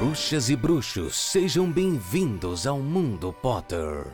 Bruxas e bruxos, sejam bem-vindos ao Mundo Potter.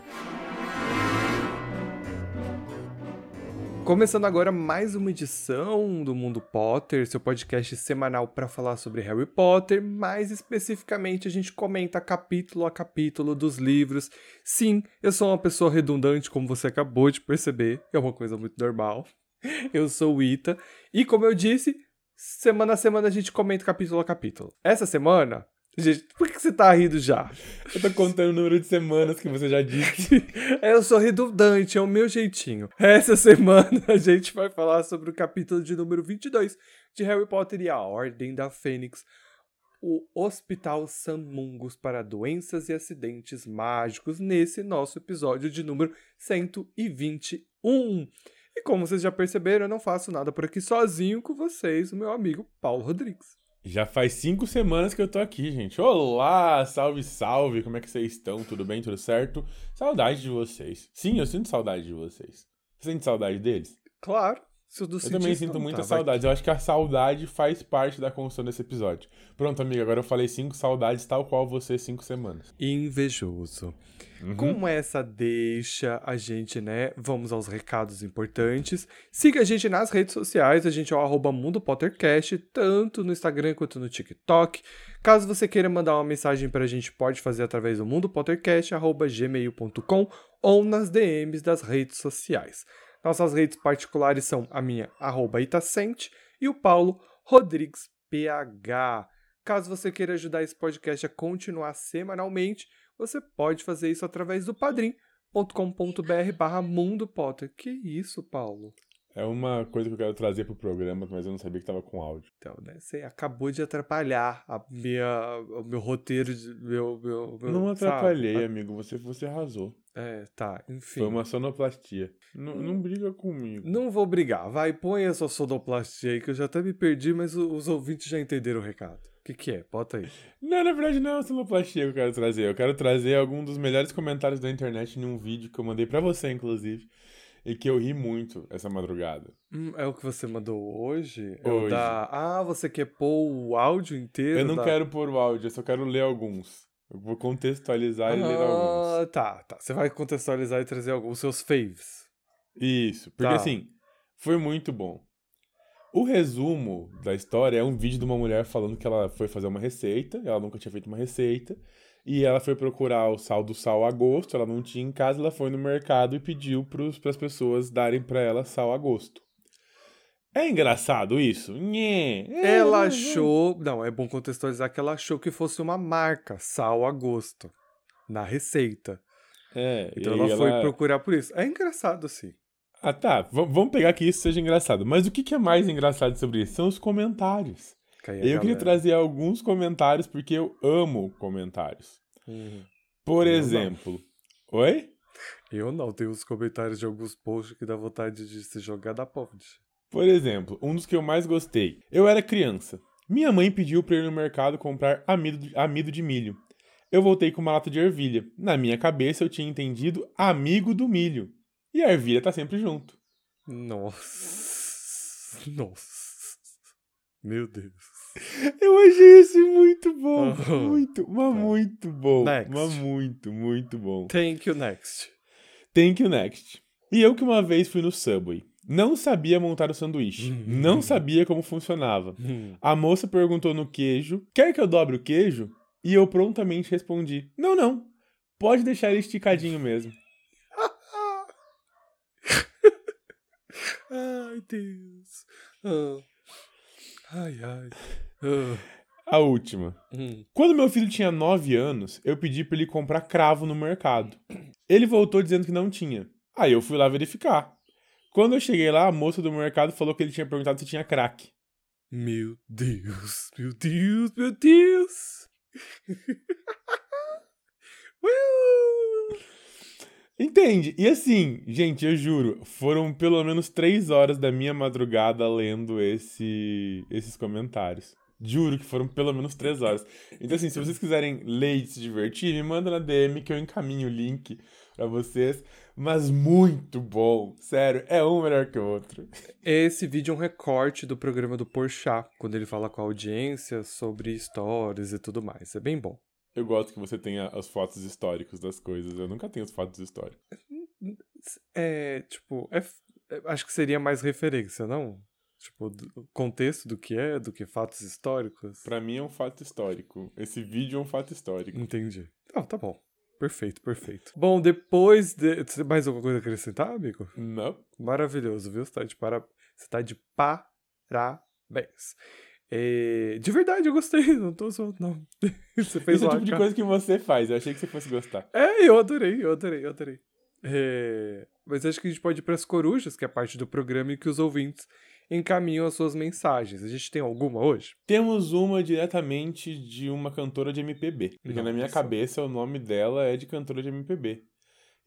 Começando agora mais uma edição do Mundo Potter, seu podcast semanal para falar sobre Harry Potter. Mais especificamente, a gente comenta capítulo a capítulo dos livros. Sim, eu sou uma pessoa redundante, como você acabou de perceber, é uma coisa muito normal. Eu sou o Ita, e como eu disse, semana a semana a gente comenta capítulo a capítulo. Essa semana Gente, por que você tá rindo já? Eu tô contando o número de semanas que você já disse. eu sou redundante, é o meu jeitinho. Essa semana a gente vai falar sobre o capítulo de número 22 de Harry Potter e a Ordem da Fênix, o Hospital Samungus para Doenças e Acidentes Mágicos, nesse nosso episódio de número 121. E como vocês já perceberam, eu não faço nada por aqui sozinho com vocês, o meu amigo Paulo Rodrigues. Já faz cinco semanas que eu tô aqui, gente. Olá, salve, salve. Como é que vocês estão? Tudo bem? Tudo certo? Saudade de vocês. Sim, eu sinto saudade de vocês. Você sente saudade deles? Claro. Eu também sinto muita tá, saudade. Eu acho que a saudade faz parte da construção desse episódio. Pronto, amiga, agora eu falei cinco saudades, tal qual você, cinco semanas. Invejoso. Uhum. Com essa deixa, a gente, né? Vamos aos recados importantes. Siga a gente nas redes sociais, a gente é o arroba Mundo Pottercast, tanto no Instagram quanto no TikTok. Caso você queira mandar uma mensagem pra gente, pode fazer através do mundopottercast.gmail.com ou nas DMs das redes sociais. Nossas redes particulares são a minha, arroba Itacente, e o Paulo Rodrigues PH. Caso você queira ajudar esse podcast a continuar semanalmente, você pode fazer isso através do padrim.com.br barra Mundo Potter. Que isso, Paulo? É uma coisa que eu quero trazer pro programa, mas eu não sabia que tava com áudio. Então, né? Você acabou de atrapalhar a minha, o meu roteiro. De, meu, meu, meu, não atrapalhei, sabe? amigo. Você, você arrasou. É, tá, enfim. Foi uma sonoplastia. N hum. não briga comigo. Não vou brigar. Vai, põe a sua sonoplastia aí, que eu já até me perdi, mas os ouvintes já entenderam o recado que, que é? Bota aí. Não, na verdade não é uma sonoplastia que eu quero trazer. Eu quero trazer algum dos melhores comentários da internet num vídeo que eu mandei para você, inclusive. E que eu ri muito essa madrugada. Hum, é o que você mandou hoje? É hoje. Da... Ah, você quer pôr o áudio inteiro? Eu não da... quero pôr o áudio, eu só quero ler alguns. Eu vou contextualizar ah, e ler alguns. Ah, tá, tá. Você vai contextualizar e trazer alguns, seus faves. Isso, porque tá. assim, foi muito bom. O resumo da história é um vídeo de uma mulher falando que ela foi fazer uma receita, ela nunca tinha feito uma receita, e ela foi procurar o sal do sal a gosto, ela não tinha em casa, ela foi no mercado e pediu para as pessoas darem para ela sal a gosto. É engraçado isso? Nhê. Ela achou. Não, é bom contextualizar que ela achou que fosse uma marca, sal a gosto, na receita. É, então ela, ela foi procurar por isso. É engraçado, sim. Ah, tá. V vamos pegar que isso seja engraçado. Mas o que, que é mais engraçado sobre isso? São os comentários. Eu galera. queria trazer alguns comentários porque eu amo comentários. Uhum. Por eu exemplo. Não. Oi? Eu não, tenho os comentários de alguns posts que dá vontade de se jogar da ponte. Por exemplo, um dos que eu mais gostei. Eu era criança. Minha mãe pediu para ir no mercado comprar amido de, amido de milho. Eu voltei com uma lata de ervilha. Na minha cabeça eu tinha entendido amigo do milho. E a ervilha tá sempre junto. Nossa. Nossa. Meu Deus. Eu achei esse muito bom. Oh, muito, mas tá. muito bom. Next. Mas muito, muito bom. Thank you, next. Thank you, next. E eu que uma vez fui no Subway. Não sabia montar o sanduíche. Hum. não sabia como funcionava. Hum. A moça perguntou no queijo: Quer que eu dobre o queijo? E eu prontamente respondi: Não, não. Pode deixar ele esticadinho mesmo. Ai, Deus. Oh. Ai, ai. A última. Hum. Quando meu filho tinha 9 anos, eu pedi para ele comprar cravo no mercado. Ele voltou dizendo que não tinha. Aí eu fui lá verificar. Quando eu cheguei lá, a moça do mercado falou que ele tinha perguntado se tinha crack. Meu Deus, meu Deus, meu Deus. Entende? E assim, gente, eu juro, foram pelo menos três horas da minha madrugada lendo esse, esses comentários. Juro que foram pelo menos três horas. Então, assim, se vocês quiserem ler e se divertir, me manda na DM que eu encaminho o link para vocês, mas muito bom. Sério, é um melhor que o outro. Esse vídeo é um recorte do programa do Porchat, quando ele fala com a audiência sobre histórias e tudo mais. É bem bom. Eu gosto que você tenha as fotos históricas das coisas. Eu nunca tenho as fotos históricas. É, tipo, é, é, acho que seria mais referência, não? Tipo, do contexto do que é, do que fatos históricos. Para mim é um fato histórico. Esse vídeo é um fato histórico. Entendi. Ah, tá bom. Perfeito, perfeito. Bom, depois de. Mais alguma coisa a acrescentar, amigo? Não. Maravilhoso, viu? Você tá de, para... Você tá de parabéns. É... De verdade, eu gostei. Não tô só. Não. Você fez Esse é o tipo de coisa que você faz. Eu achei que você fosse gostar. É, eu adorei, eu adorei, eu adorei. É... Mas acho que a gente pode ir para as corujas, que é parte do programa e que os ouvintes encaminham as suas mensagens. A gente tem alguma hoje? Temos uma diretamente de uma cantora de MPB. Porque na minha cabeça o nome dela é de cantora de MPB.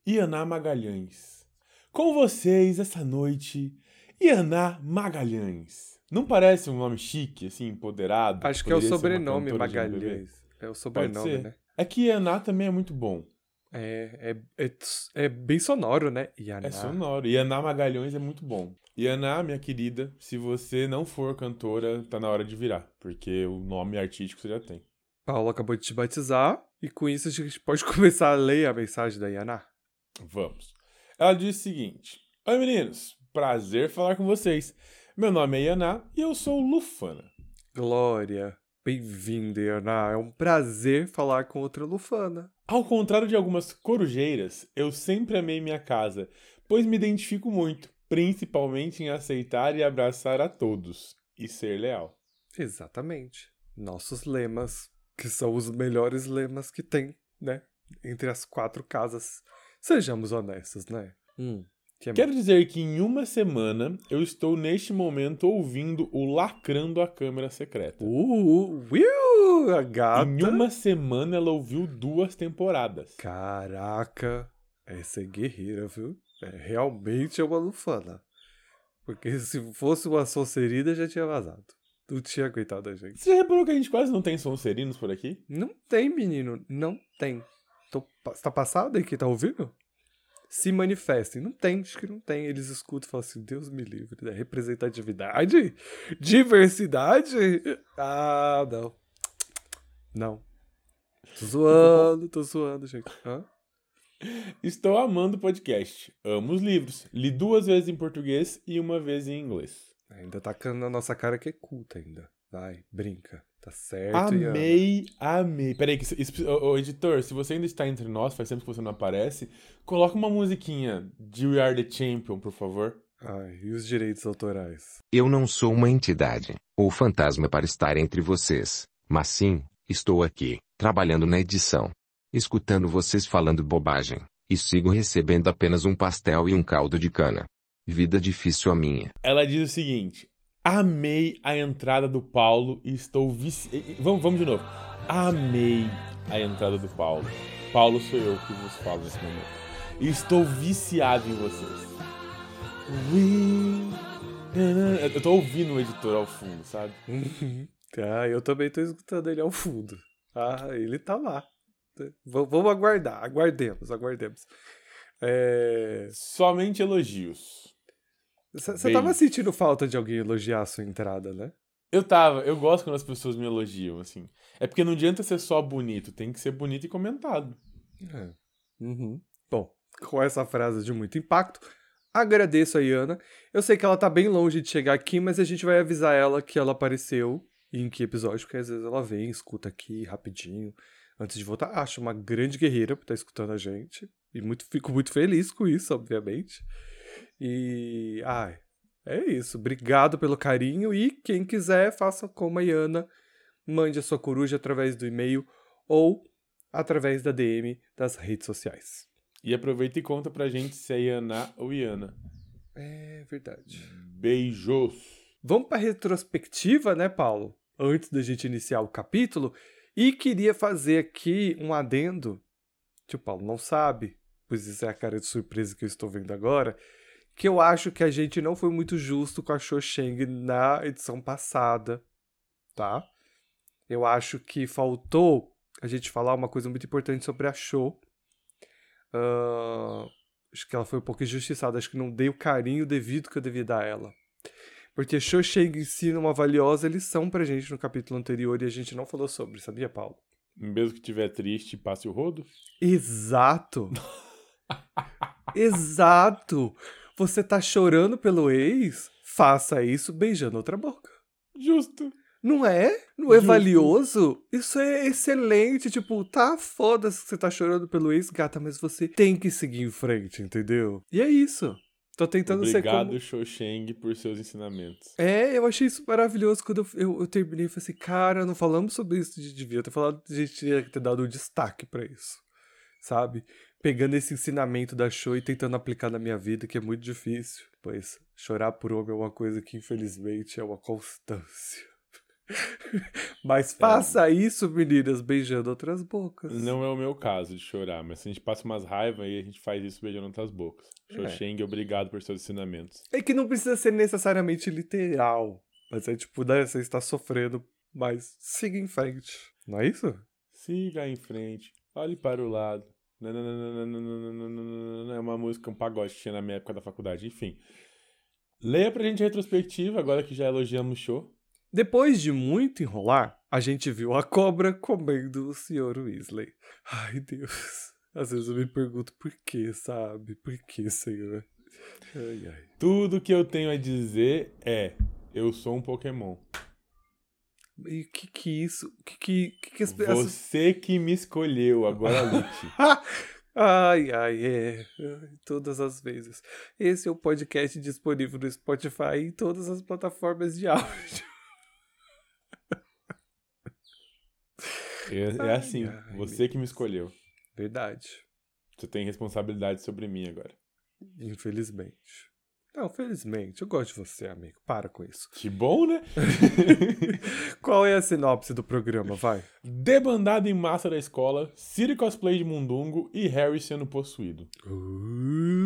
Ianá Magalhães. Com vocês essa noite, Ianá Magalhães. Não parece um nome chique, assim, empoderado? Acho que é o sobrenome Magalhães. É o sobrenome, né? É que Ianá também é muito bom. É, é, é, é, bem sonoro, né? Ianá. É sonoro. Ianá Magalhães é muito bom. Ianá, minha querida, se você não for cantora, tá na hora de virar, porque o nome artístico você já tem. Paulo acabou de te batizar, e com isso a gente pode começar a ler a mensagem da Ianá. Vamos. Ela diz o seguinte: Oi meninos, prazer falar com vocês. Meu nome é Ianá e eu sou Lufana. Glória. Bem-vinda, Ianá. É um prazer falar com outra Lufana. Ao contrário de algumas corujeiras, eu sempre amei minha casa, pois me identifico muito, principalmente em aceitar e abraçar a todos e ser leal. Exatamente. Nossos lemas, que são os melhores lemas que tem, né? Entre as quatro casas. Sejamos honestos, né? Hum. Que Quero dizer que em uma semana eu estou neste momento ouvindo o Lacrando a Câmera Secreta. Uh, uh, a gata. Em uma semana ela ouviu duas temporadas. Caraca, essa é guerreira, viu? É, realmente é uma lufana. Porque se fosse uma Sonserina já tinha vazado. Não tinha aguentado a gente. Você reparou que a gente quase não tem Sonserinos por aqui? Não tem, menino. Não tem. Tô, tá passado aí que tá ouvindo? se manifestem. Não tem, acho que não tem. Eles escutam e falam assim: Deus me livre. Né? Representatividade? Diversidade? Ah, não. Não. Tô zoando, tô zoando, gente. Hã? Estou amando o podcast. Amo os livros. Li duas vezes em português e uma vez em inglês. Ainda tá na nossa cara que é culta ainda. Vai, brinca. Tá certo, Amei, amei. Peraí, que, isso, ô, ô, editor, se você ainda está entre nós, faz tempo que você não aparece, coloca uma musiquinha de We Are The Champion, por favor. Ai, e os direitos autorais? Eu não sou uma entidade, ou fantasma para estar entre vocês, mas sim, estou aqui, trabalhando na edição. Escutando vocês falando bobagem, e sigo recebendo apenas um pastel e um caldo de cana. Vida difícil a minha. Ela diz o seguinte: Amei a entrada do Paulo e estou vici... Vamos, vamos de novo. Amei a entrada do Paulo. Paulo sou eu que vos falo nesse momento. E estou viciado em vocês. Eu tô ouvindo o editor ao fundo, sabe? ah, eu também tô escutando ele ao fundo. Ah, ele tá lá. vamos aguardar, aguardemos, aguardemos. É... Somente elogios. Você tava sentindo falta de alguém elogiar a sua entrada, né? Eu tava, eu gosto quando as pessoas me elogiam, assim. É porque não adianta ser só bonito, tem que ser bonito e comentado. É. Uhum. Bom, com essa frase de muito impacto, agradeço a Iana. Eu sei que ela tá bem longe de chegar aqui, mas a gente vai avisar ela que ela apareceu e em que episódio, porque às vezes ela vem, escuta aqui rapidinho, antes de voltar. Acho uma grande guerreira por estar tá escutando a gente. E muito, fico muito feliz com isso, obviamente. E. Ai, é isso. Obrigado pelo carinho. E quem quiser, faça como a Iana. Mande a sua coruja através do e-mail ou através da DM das redes sociais. E aproveita e conta pra gente se é Iana ou Iana. É verdade. Beijos. Vamos pra retrospectiva, né, Paulo? Antes da gente iniciar o capítulo. E queria fazer aqui um adendo. Que o Paulo não sabe, pois isso é a cara de surpresa que eu estou vendo agora que eu acho que a gente não foi muito justo com a Cho Sheng na edição passada, tá? Eu acho que faltou a gente falar uma coisa muito importante sobre a Cho. Uh, acho que ela foi um pouco injustiçada, acho que não dei o carinho devido que eu devia dar a ela. Porque Chang ensina uma valiosa lição pra gente no capítulo anterior e a gente não falou sobre, sabia, Paulo? Mesmo que tiver triste, passe o rodo? Exato! Exato! Você tá chorando pelo ex? Faça isso beijando outra boca. Justo. Não é? Não é valioso? Isso é excelente. Tipo, tá foda-se que você tá chorando pelo ex, gata, mas você tem que seguir em frente, entendeu? E é isso. Tô tentando Obrigado, ser como... Obrigado, Shousheng, por seus ensinamentos. É, eu achei isso maravilhoso. Quando eu, eu, eu terminei, eu falei assim, cara, não falamos sobre isso, gente devia ter falado, a gente tinha que ter dado um destaque para isso, sabe? Pegando esse ensinamento da show e tentando aplicar na minha vida, que é muito difícil. Pois, chorar por homem é uma coisa que, infelizmente, é uma constância. Mas faça é. isso, meninas, beijando outras bocas. Não é o meu caso de chorar, mas se a gente passa umas raivas aí, a gente faz isso beijando outras bocas. Xoxeng, é. obrigado por seus ensinamentos. É que não precisa ser necessariamente literal. Mas é tipo, né, você está sofrendo, mas siga em frente. Não é isso? Siga em frente. Olhe para o lado. É uma música, um pagode que tinha na minha época da faculdade. Enfim. Leia pra gente a retrospectiva, agora que já elogiamos o show. Depois de muito enrolar, a gente viu a cobra comendo o Sr. Weasley. Ai, Deus. Às vezes eu me pergunto por que, sabe? Por que, Senhor? Ai, ai. Tudo que eu tenho a dizer é: eu sou um Pokémon. E o que que isso? Que que, que, que as Você que me escolheu, agora lute. ai, ai, é. Todas as vezes. Esse é o podcast disponível no Spotify e em todas as plataformas de áudio. É, é assim, ai, você que me escolheu. Verdade. Você tem responsabilidade sobre mim agora. Infelizmente. Não, felizmente. Eu gosto de você, amigo. Para com isso. Que bom, né? Qual é a sinopse do programa? Vai. Debandado em massa da escola, Siri cosplay de Mundungo e Harry sendo possuído. Uh...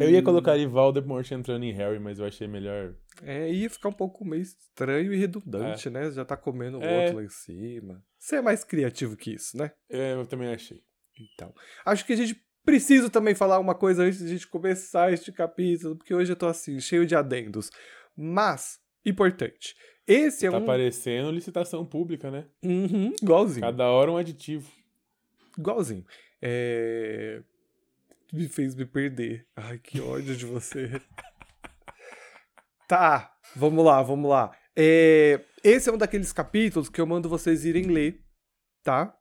Eu ia colocar Voldemort entrando em Harry, mas eu achei melhor. É, ia ficar um pouco meio estranho e redundante, é. né? Já tá comendo o é. outro lá em cima. Você é mais criativo que isso, né? É, eu também achei. Então, acho que a gente precisa também falar uma coisa antes de a gente começar este capítulo, porque hoje eu tô assim, cheio de adendos. Mas, importante. Esse é tá um. Tá parecendo licitação pública, né? Uhum, igualzinho. Cada hora um aditivo. Igualzinho. É. Me fez me perder. Ai, que ódio de você. tá, vamos lá, vamos lá. É... Esse é um daqueles capítulos que eu mando vocês irem ler, tá?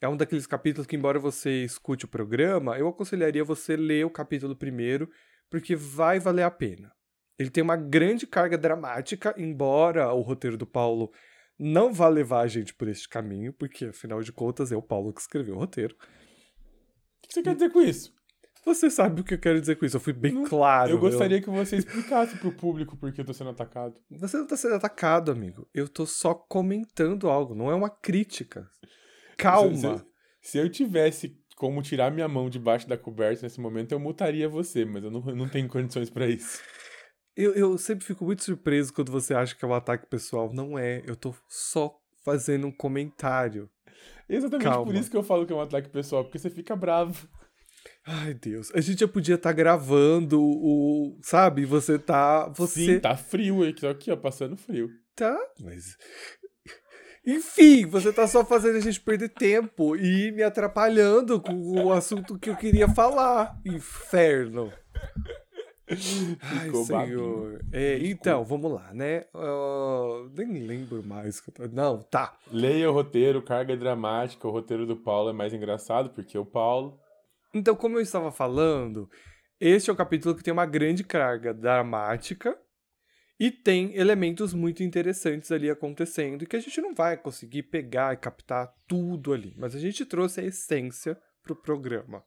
É um daqueles capítulos que, embora você escute o programa, eu aconselharia você ler o capítulo primeiro, porque vai valer a pena. Ele tem uma grande carga dramática, embora o roteiro do Paulo não vá levar a gente por este caminho, porque afinal de contas é o Paulo que escreveu o roteiro. O que você quer dizer com isso? Você sabe o que eu quero dizer com isso, eu fui bem não, claro. Eu gostaria que você explicasse pro público por que eu tô sendo atacado. Você não tá sendo atacado, amigo. Eu tô só comentando algo, não é uma crítica. Calma. Se, se eu tivesse como tirar minha mão debaixo da coberta nesse momento, eu mutaria você, mas eu não, eu não tenho condições para isso. Eu, eu sempre fico muito surpreso quando você acha que é um ataque pessoal. Não é, eu tô só fazendo um comentário. Exatamente Calma. por isso que eu falo que é um ataque pessoal, porque você fica bravo. Ai, Deus. A gente já podia estar tá gravando o. Sabe? Você tá. Você... Sim, tá frio aqui, aqui, ó, passando frio. Tá, mas. Enfim, você tá só fazendo a gente perder tempo e me atrapalhando com o assunto que eu queria falar. Inferno. Ai, senhor. É, então, vamos lá, né? Uh, nem lembro mais. Não, tá. Leia o roteiro, carga dramática. O roteiro do Paulo é mais engraçado, porque o Paulo então, como eu estava falando, este é o capítulo que tem uma grande carga dramática e tem elementos muito interessantes ali acontecendo e que a gente não vai conseguir pegar e captar tudo ali, mas a gente trouxe a essência para o programa.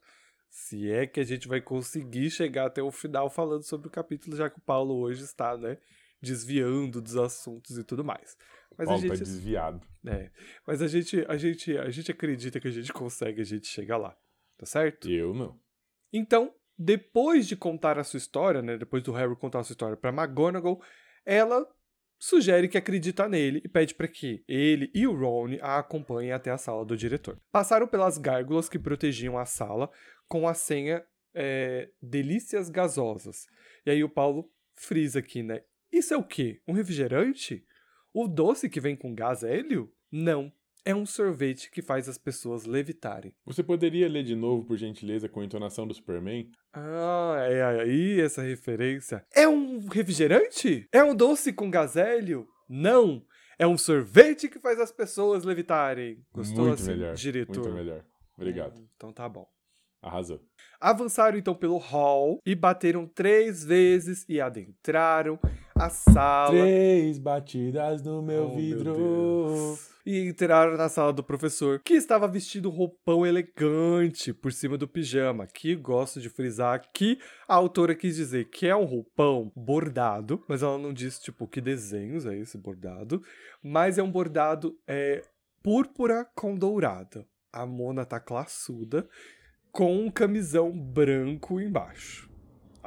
Se é que a gente vai conseguir chegar até o final falando sobre o capítulo, já que o Paulo hoje está, né, desviando dos assuntos e tudo mais. Mas Paulo a gente tá desviado. É, mas a gente, a gente, a gente acredita que a gente consegue, a gente chega lá. Tá certo? Eu não. Então, depois de contar a sua história, né, depois do Harry contar a sua história para McGonagall, ela sugere que acredita nele e pede para que ele e o Ron a acompanhem até a sala do diretor. Passaram pelas gárgulas que protegiam a sala com a senha é, Delícias Gasosas. E aí o Paulo frisa aqui, né? Isso é o quê? Um refrigerante? O doce que vem com gás hélio? Não. É um sorvete que faz as pessoas levitarem. Você poderia ler de novo, por gentileza, com a entonação do Superman? Ah, é aí essa referência. É um refrigerante? É um doce com gás hélio? Não. É um sorvete que faz as pessoas levitarem. Gostou Muito assim, melhor. diretor? Muito melhor. Obrigado. Hum, Então tá bom. Arrasou. Avançaram então pelo hall e bateram três vezes e adentraram a sala. Três batidas no meu Oh, vidro. Deus. E entraram na sala do professor, que estava vestido um roupão elegante por cima do pijama. Que gosto de frisar que a autora quis dizer que é um roupão bordado, mas ela não disse, tipo, que desenhos é esse bordado. Mas é um bordado é, púrpura com dourada. A Mona tá classuda, com um camisão branco embaixo.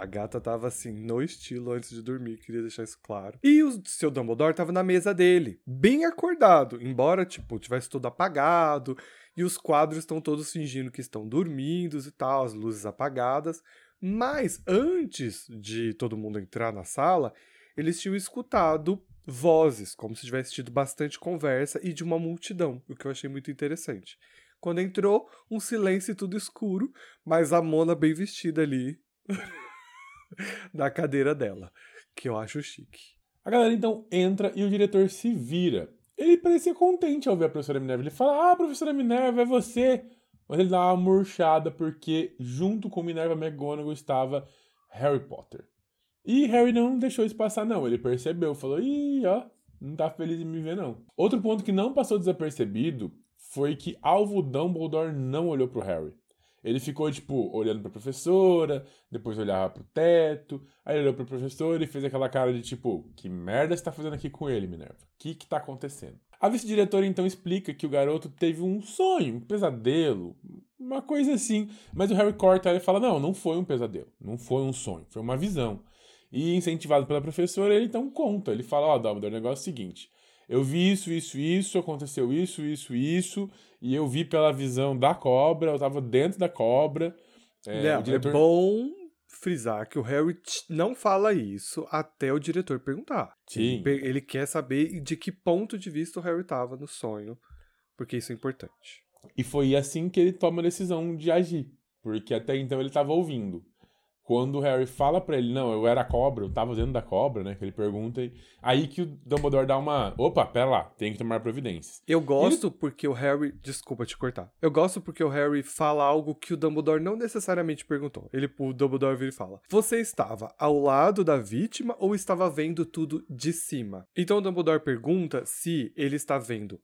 A gata tava assim, no estilo antes de dormir, queria deixar isso claro. E o seu Dumbledore tava na mesa dele, bem acordado, embora, tipo, tivesse tudo apagado, e os quadros estão todos fingindo que estão dormindo e tal, as luzes apagadas. Mas antes de todo mundo entrar na sala, eles tinham escutado vozes, como se tivesse tido bastante conversa e de uma multidão, o que eu achei muito interessante. Quando entrou, um silêncio e tudo escuro, mas a Mona bem vestida ali na cadeira dela, que eu acho chique. A galera então entra e o diretor se vira. Ele parecia contente ao ver a professora Minerva. Ele fala: Ah, professora Minerva, é você. Mas ele dá uma murchada porque, junto com Minerva McGonagall, estava Harry Potter. E Harry não deixou isso passar, não. Ele percebeu, falou: Ih, ó, não tá feliz em me ver, não. Outro ponto que não passou desapercebido foi que Alvo Dumbledore não olhou pro Harry. Ele ficou, tipo, olhando pra professora, depois olhava pro teto, aí olhou pro professor e fez aquela cara de tipo, que merda você tá fazendo aqui com ele, Minerva? O que que tá acontecendo? A vice-diretora então explica que o garoto teve um sonho, um pesadelo, uma coisa assim. Mas o Harry corta ela e fala: não, não foi um pesadelo, não foi um sonho, foi uma visão. E incentivado pela professora, ele então conta. Ele fala: ó, oh, Dumbledore, o negócio é o seguinte. Eu vi isso, isso, isso, aconteceu isso, isso, isso, e eu vi pela visão da cobra, eu tava dentro da cobra. É, o diretor... é bom frisar que o Harry não fala isso até o diretor perguntar. Sim. Ele, ele quer saber de que ponto de vista o Harry tava no sonho, porque isso é importante. E foi assim que ele toma a decisão de agir, porque até então ele tava ouvindo. Quando o Harry fala pra ele, não, eu era cobra, eu tava dentro da cobra, né? Que ele pergunta. E... Aí que o Dumbledore dá uma. Opa, pera lá, tem que tomar providências. Eu gosto ele... porque o Harry. Desculpa te cortar. Eu gosto porque o Harry fala algo que o Dumbledore não necessariamente perguntou. Ele, o Dumbledore vira e fala: Você estava ao lado da vítima ou estava vendo tudo de cima? Então o Dumbledore pergunta se ele está vendo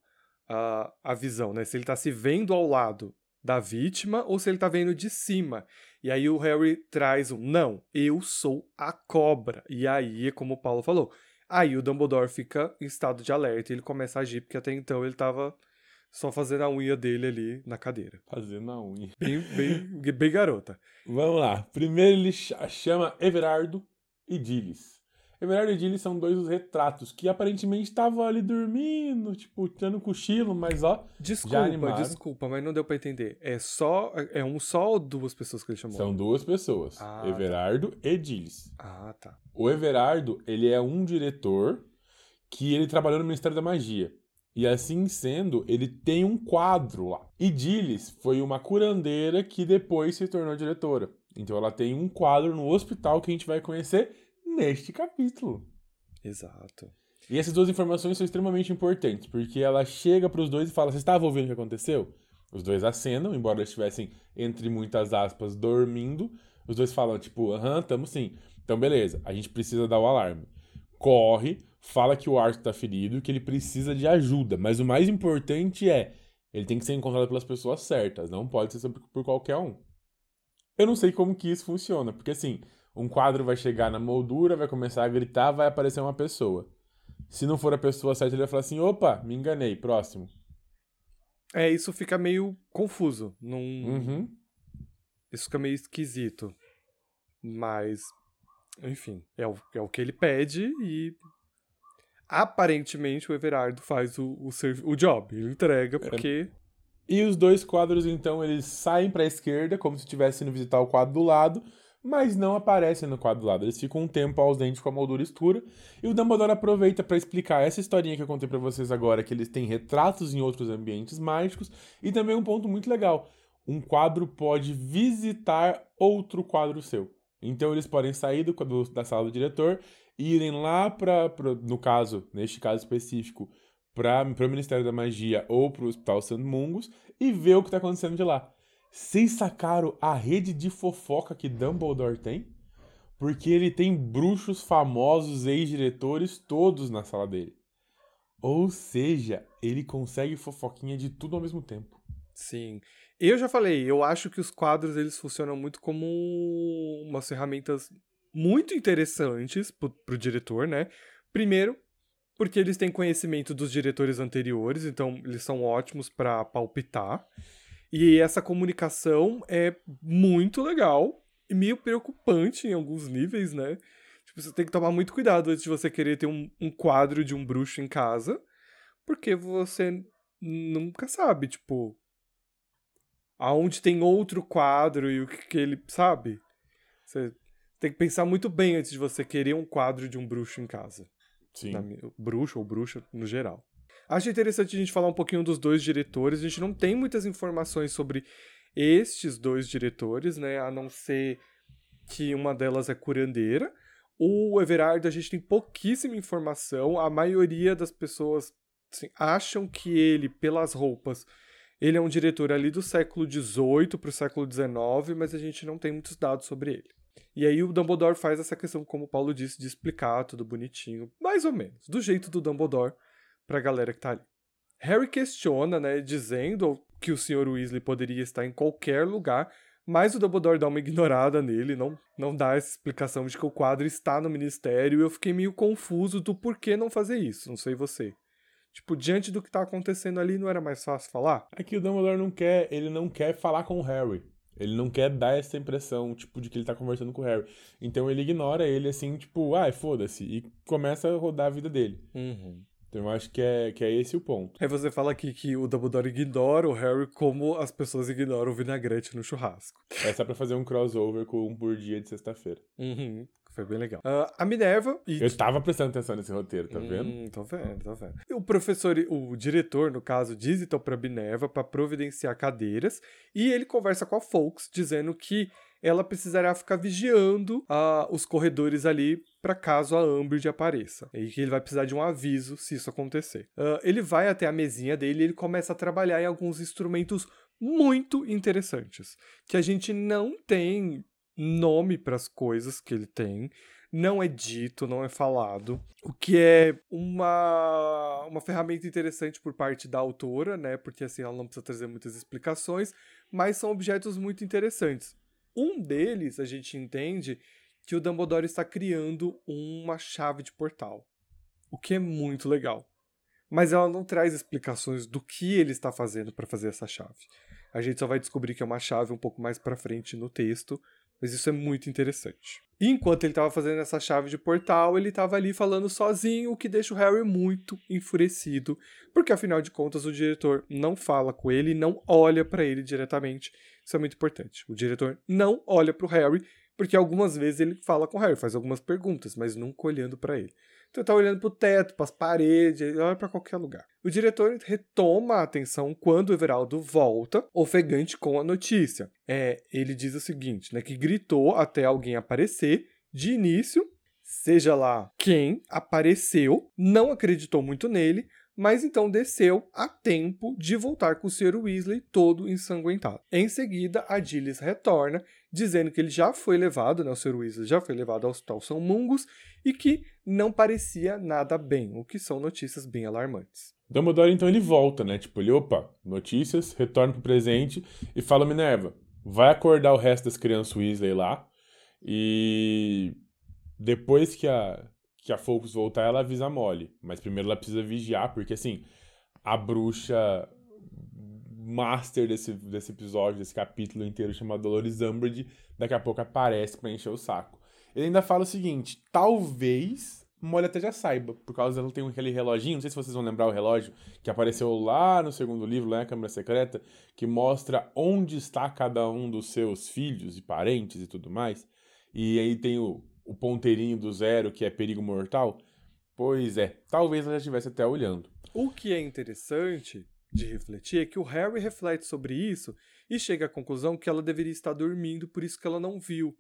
a, a visão, né? Se ele está se vendo ao lado da vítima ou se ele tá vendo de cima. E aí o Harry traz um, não, eu sou a cobra. E aí, como o Paulo falou, aí o Dumbledore fica em estado de alerta e ele começa a agir, porque até então ele tava só fazendo a unha dele ali na cadeira. Fazendo a unha. Bem, bem, bem garota. Vamos lá. Primeiro ele chama Everardo e Dillis. Everardo e Dilly são dois dos retratos que aparentemente estavam ali dormindo, tipo, tendo cochilo, mas ó. Desculpa, desculpa, mas não deu pra entender. É só. É um só ou duas pessoas que ele chamou? São duas pessoas. Ah, Everardo tá. e Dillis. Ah, tá. O Everardo, ele é um diretor que ele trabalhou no Ministério da Magia. E assim sendo, ele tem um quadro lá. E Dillis foi uma curandeira que depois se tornou diretora. Então ela tem um quadro no hospital que a gente vai conhecer neste capítulo. Exato. E essas duas informações são extremamente importantes, porque ela chega para os dois e fala: Você estava ouvindo o que aconteceu? Os dois acenam, embora eles estivessem, entre muitas aspas, dormindo. Os dois falam, tipo, aham, tamo sim. Então, beleza, a gente precisa dar o alarme. Corre, fala que o Arthur tá ferido e que ele precisa de ajuda. Mas o mais importante é, ele tem que ser encontrado pelas pessoas certas, não pode ser por qualquer um. Eu não sei como que isso funciona, porque assim, um quadro vai chegar na moldura, vai começar a gritar, vai aparecer uma pessoa. Se não for a pessoa certa, ele vai falar assim: opa, me enganei, próximo. É, isso fica meio confuso. Num... Uhum. Isso fica meio esquisito. Mas, enfim, é o, é o que ele pede e. aparentemente o Everardo faz o, o, o job, ele entrega, é. porque... É. E os dois quadros, então, eles saem para a esquerda, como se estivessem indo visitar o quadro do lado, mas não aparecem no quadro lado. Eles ficam um tempo ausentes com a moldura escura. E o Dumbledore aproveita para explicar essa historinha que eu contei para vocês agora, que eles têm retratos em outros ambientes mágicos. E também um ponto muito legal: um quadro pode visitar outro quadro seu. Então eles podem sair do, do, da sala do diretor e irem lá para, no caso, neste caso específico, para o Ministério da Magia ou para o Hospital Santo Mungos e ver o que está acontecendo de lá. Vocês sacaram a rede de fofoca que Dumbledore tem? Porque ele tem bruxos famosos, ex-diretores, todos na sala dele. Ou seja, ele consegue fofoquinha de tudo ao mesmo tempo. Sim. Eu já falei, eu acho que os quadros eles funcionam muito como umas ferramentas muito interessantes pro, pro diretor, né? Primeiro, porque eles têm conhecimento dos diretores anteriores, então eles são ótimos para palpitar. E essa comunicação é muito legal e meio preocupante em alguns níveis, né? Tipo, você tem que tomar muito cuidado antes de você querer ter um, um quadro de um bruxo em casa, porque você nunca sabe, tipo, aonde tem outro quadro e o que, que ele sabe. Você tem que pensar muito bem antes de você querer um quadro de um bruxo em casa. Sim. Na, bruxo ou bruxa no geral. Acho interessante a gente falar um pouquinho dos dois diretores. A gente não tem muitas informações sobre estes dois diretores, né? A não ser que uma delas é curandeira. O Everard, a gente tem pouquíssima informação. A maioria das pessoas assim, acham que ele, pelas roupas, ele é um diretor ali do século XVIII para o século XIX, mas a gente não tem muitos dados sobre ele. E aí o Dumbledore faz essa questão, como o Paulo disse, de explicar tudo bonitinho, mais ou menos, do jeito do Dumbledore para a galera que tá ali. Harry questiona, né, dizendo que o Sr. Weasley poderia estar em qualquer lugar, mas o Dumbledore dá uma ignorada nele, não, não dá essa explicação de que o quadro está no ministério, e eu fiquei meio confuso do porquê não fazer isso, não sei você. Tipo, diante do que tá acontecendo ali, não era mais fácil falar? É que o Dumbledore não quer, ele não quer falar com o Harry. Ele não quer dar essa impressão, tipo, de que ele tá conversando com o Harry. Então ele ignora ele assim, tipo, ai, ah, foda-se, e começa a rodar a vida dele. Uhum. Então eu acho que é, que é esse o ponto. Aí você fala aqui que o Dumbledore ignora o Harry como as pessoas ignoram o vinagrete no churrasco. É só pra fazer um crossover com um por dia de sexta-feira. Uhum. Foi bem legal. Uh, a Minerva. E... Eu tava prestando atenção nesse roteiro, tá vendo? Hum, tô vendo, tô vendo. O professor, o diretor, no caso, diz então pra Minerva para providenciar cadeiras e ele conversa com a Folks, dizendo que ela precisará ficar vigiando uh, os corredores ali para caso a Umbridge apareça. E que ele vai precisar de um aviso se isso acontecer. Uh, ele vai até a mesinha dele e ele começa a trabalhar em alguns instrumentos muito interessantes que a gente não tem nome para as coisas que ele tem, não é dito, não é falado, o que é uma, uma ferramenta interessante por parte da autora, né? Porque assim ela não precisa trazer muitas explicações, mas são objetos muito interessantes. Um deles a gente entende que o Dumbledore está criando uma chave de portal, o que é muito legal. Mas ela não traz explicações do que ele está fazendo para fazer essa chave. A gente só vai descobrir que é uma chave um pouco mais para frente no texto, mas isso é muito interessante. Enquanto ele estava fazendo essa chave de portal, ele estava ali falando sozinho, o que deixa o Harry muito enfurecido, porque afinal de contas o diretor não fala com ele, não olha para ele diretamente. Isso é muito importante. O diretor não olha para o Harry, porque algumas vezes ele fala com o Harry, faz algumas perguntas, mas nunca olhando para ele. Então ele tá olhando pro teto, pras paredes, ele olha pra qualquer lugar. O diretor retoma a atenção quando o Everaldo volta, ofegante com a notícia. É, ele diz o seguinte, né, que gritou até alguém aparecer. De início, seja lá quem apareceu, não acreditou muito nele, mas então desceu a tempo de voltar com o Sr. Weasley todo ensanguentado. Em seguida, a Gilles retorna, dizendo que ele já foi levado, né, o Sr. Weasley já foi levado ao Hospital São Mungos e que não parecia nada bem, o que são notícias bem alarmantes. Dumbledore então ele volta, né? Tipo, ele, opa, notícias, retorna pro presente e fala Minerva, vai acordar o resto das crianças Weasley lá e depois que a que a Focus voltar, ela avisa a Molly. Mas primeiro ela precisa vigiar, porque assim, a bruxa master desse, desse episódio, desse capítulo inteiro, chamada Dolores Umbridge, daqui a pouco aparece pra encher o saco. Ele ainda fala o seguinte: talvez Molly até já saiba, por causa dela tem aquele reloginho, não sei se vocês vão lembrar o relógio, que apareceu lá no segundo livro, lá na Câmara Secreta, que mostra onde está cada um dos seus filhos e parentes e tudo mais. E aí tem o, o ponteirinho do zero, que é perigo mortal. Pois é, talvez ela já estivesse até olhando. O que é interessante de refletir é que o Harry reflete sobre isso e chega à conclusão que ela deveria estar dormindo, por isso que ela não viu.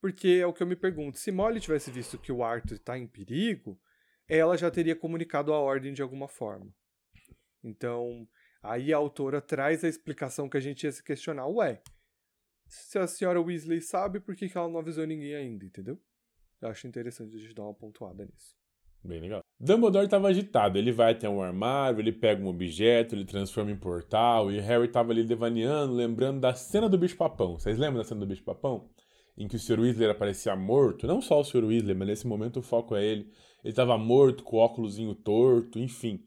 Porque é o que eu me pergunto: se Molly tivesse visto que o Arthur está em perigo, ela já teria comunicado a ordem de alguma forma. Então, aí a autora traz a explicação que a gente ia se questionar: ué, se a senhora Weasley sabe, por que ela não avisou ninguém ainda, entendeu? Eu acho interessante a gente dar uma pontuada nisso. Bem legal. Dumbledore estava agitado. Ele vai até um armário, ele pega um objeto, ele transforma em portal. E Harry estava ali devaneando, lembrando da cena do bicho-papão. Vocês lembram da cena do bicho-papão? Em que o Sr. Weasley aparecia morto. Não só o Sr. Weasley, mas nesse momento o foco é ele. Ele estava morto, com o óculosinho torto, enfim.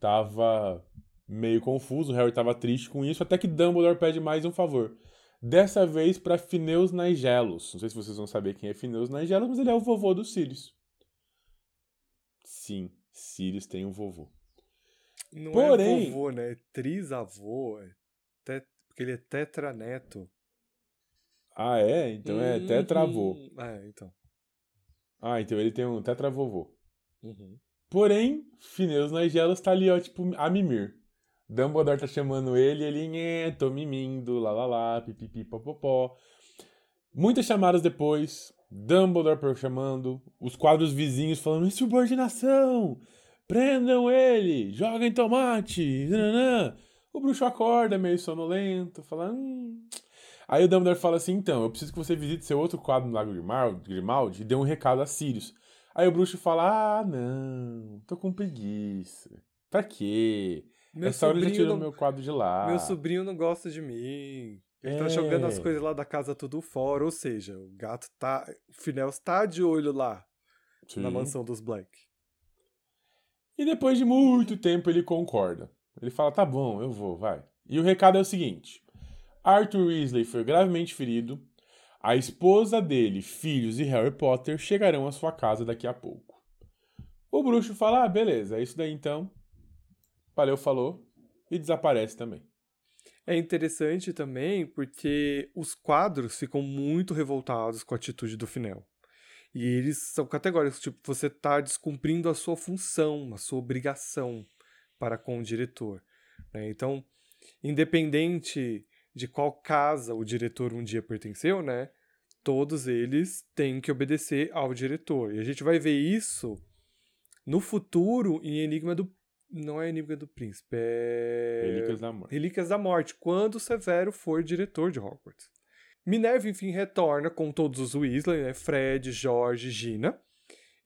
Tava meio confuso. O Harry estava triste com isso. Até que Dumbledore pede mais um favor. Dessa vez para Fineus Nigelos. Não sei se vocês vão saber quem é Fineus Nigelos, mas ele é o vovô dos Sirius. Sim, Sirius tem um vovô. Não é Porém, é vovô, né? É trisavô. É tet... Porque ele é tetraneto. Ah, é? Então é uhum. tetravô. É, então. Ah, então ele tem um tetravovô. Uhum. Porém, Fineus Nigelos tá ali, ó, tipo, a mimir. Dumbledore tá chamando ele, ele, é, tô mimindo, lá lá lá, pipipi, popopó. Muitas chamadas depois, Dumbledore chamando, os quadros vizinhos falando insubordinação, prendam ele, joguem tomate, nananã. O bruxo acorda meio sonolento, falando... Hum. Aí o Dumbledore fala assim, então, eu preciso que você visite seu outro quadro no Lago Grimaldi e dê um recado a Sirius. Aí o bruxo fala, ah, não, tô com preguiça. Pra quê? Meu Essa hora ele tirou não... meu quadro de lá. Meu sobrinho não gosta de mim. Ele é. tá jogando as coisas lá da casa tudo fora, ou seja, o gato tá. O Finel está de olho lá Sim. na mansão dos Black. E depois de muito tempo ele concorda. Ele fala: tá bom, eu vou, vai. E o recado é o seguinte: Arthur Weasley foi gravemente ferido. A esposa dele, filhos e Harry Potter chegarão à sua casa daqui a pouco. O bruxo fala: ah, beleza, é isso daí então. Valeu, falou. E desaparece também. É interessante também porque os quadros ficam muito revoltados com a atitude do Finel. E eles são categóricos, tipo, você está descumprindo a sua função, a sua obrigação para com o diretor. Né? Então, independente de qual casa o diretor um dia pertenceu, né? Todos eles têm que obedecer ao diretor. E a gente vai ver isso no futuro em Enigma do não é Enigma do Príncipe, é. Relíquias da Morte. Relíquias da Morte, quando Severo for diretor de Hogwarts. Minerva, enfim, retorna com todos os Weasley, né? Fred, George, Gina.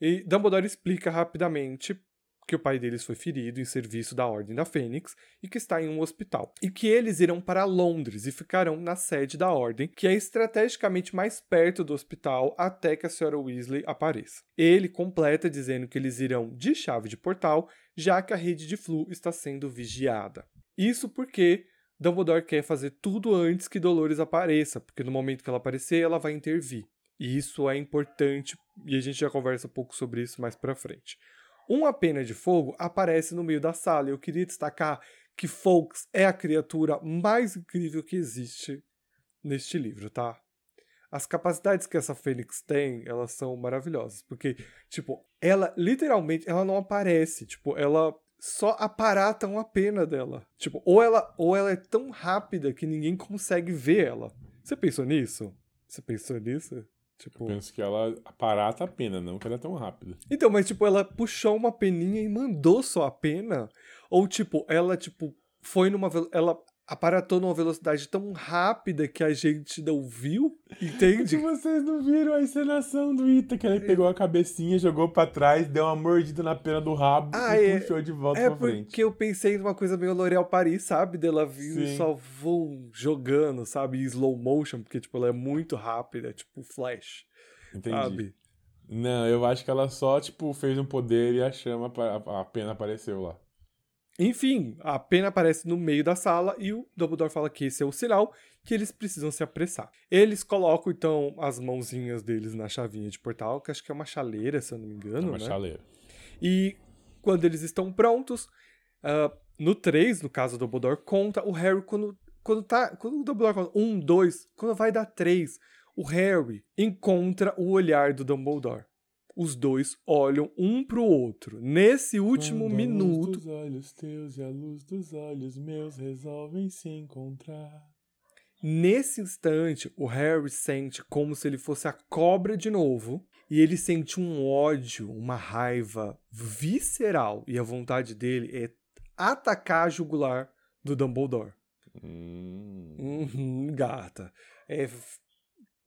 E Dumbledore explica rapidamente que o pai deles foi ferido em serviço da Ordem da Fênix e que está em um hospital. E que eles irão para Londres e ficarão na sede da Ordem, que é estrategicamente mais perto do hospital até que a Sra. Weasley apareça. Ele completa dizendo que eles irão de chave de portal, já que a rede de Flu está sendo vigiada. Isso porque Dumbledore quer fazer tudo antes que Dolores apareça, porque no momento que ela aparecer, ela vai intervir. E isso é importante e a gente já conversa um pouco sobre isso mais para frente. Uma pena de fogo aparece no meio da sala. Eu queria destacar que Fawkes é a criatura mais incrível que existe neste livro, tá? As capacidades que essa Fênix tem, elas são maravilhosas, porque tipo, ela literalmente, ela não aparece, tipo, ela só aparata uma pena dela. Tipo, ou ela ou ela é tão rápida que ninguém consegue ver ela. Você pensou nisso? Você pensou nisso? Tipo... Eu penso que ela aparata a pena, não que ela é tão rápida. Então, mas tipo, ela puxou uma peninha e mandou só a pena? Ou tipo, ela tipo foi numa ela aparatou numa velocidade tão rápida que a gente não viu, entende? Vocês não viram a encenação do Ita, que ele pegou a cabecinha, jogou para trás, deu uma mordida na pena do rabo ah, e é, puxou de volta é pra frente. É porque eu pensei numa coisa meio L'Oréal Paris, sabe? Dela vindo só jogando, sabe? Em slow motion, porque tipo, ela é muito rápida, tipo Flash. Entendi. Sabe? Não, eu acho que ela só, tipo, fez um poder e a chama, a pena apareceu lá. Enfim, a pena aparece no meio da sala e o Dumbledore fala que esse é o sinal que eles precisam se apressar. Eles colocam, então, as mãozinhas deles na chavinha de portal, que acho que é uma chaleira, se eu não me engano. É uma né? chaleira. E quando eles estão prontos, uh, no 3, no caso do Dumbledore, conta o Harry quando, quando tá. Quando o Dumbledore conta 1, 2, quando vai dar 3, o Harry encontra o olhar do Dumbledore os dois olham um pro outro. Nesse último Quando minuto. A luz dos olhos teus e a luz dos olhos meus resolvem se encontrar. Nesse instante, o Harry sente como se ele fosse a cobra de novo. E ele sente um ódio, uma raiva visceral. E a vontade dele é atacar a jugular do Dumbledore. Hum. Uhum, gata. É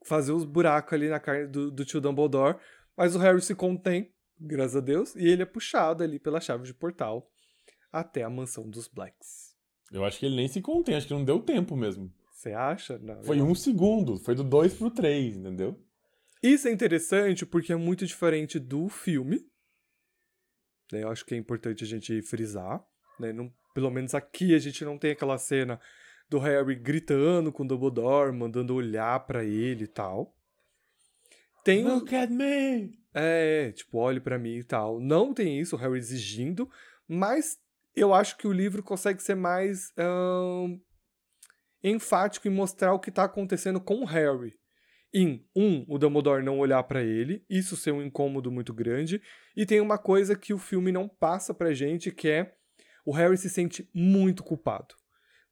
fazer os buracos ali na carne do, do tio Dumbledore mas o Harry se contém, graças a Deus, e ele é puxado ali pela chave de portal até a mansão dos Blacks. Eu acho que ele nem se contém, acho que não deu tempo mesmo. Você acha? Não, foi um segundo, foi do 2 pro 3, entendeu? Isso é interessante porque é muito diferente do filme. Né? Eu acho que é importante a gente frisar. Né? Não, pelo menos aqui a gente não tem aquela cena do Harry gritando com o Dumbledore, mandando olhar para ele e tal. Tem Look at me! É, tipo, olhe para mim e tal. Não tem isso, o Harry exigindo, mas eu acho que o livro consegue ser mais um, enfático em mostrar o que tá acontecendo com o Harry. Em, um, o Dumbledore não olhar para ele, isso ser um incômodo muito grande, e tem uma coisa que o filme não passa pra gente, que é o Harry se sente muito culpado.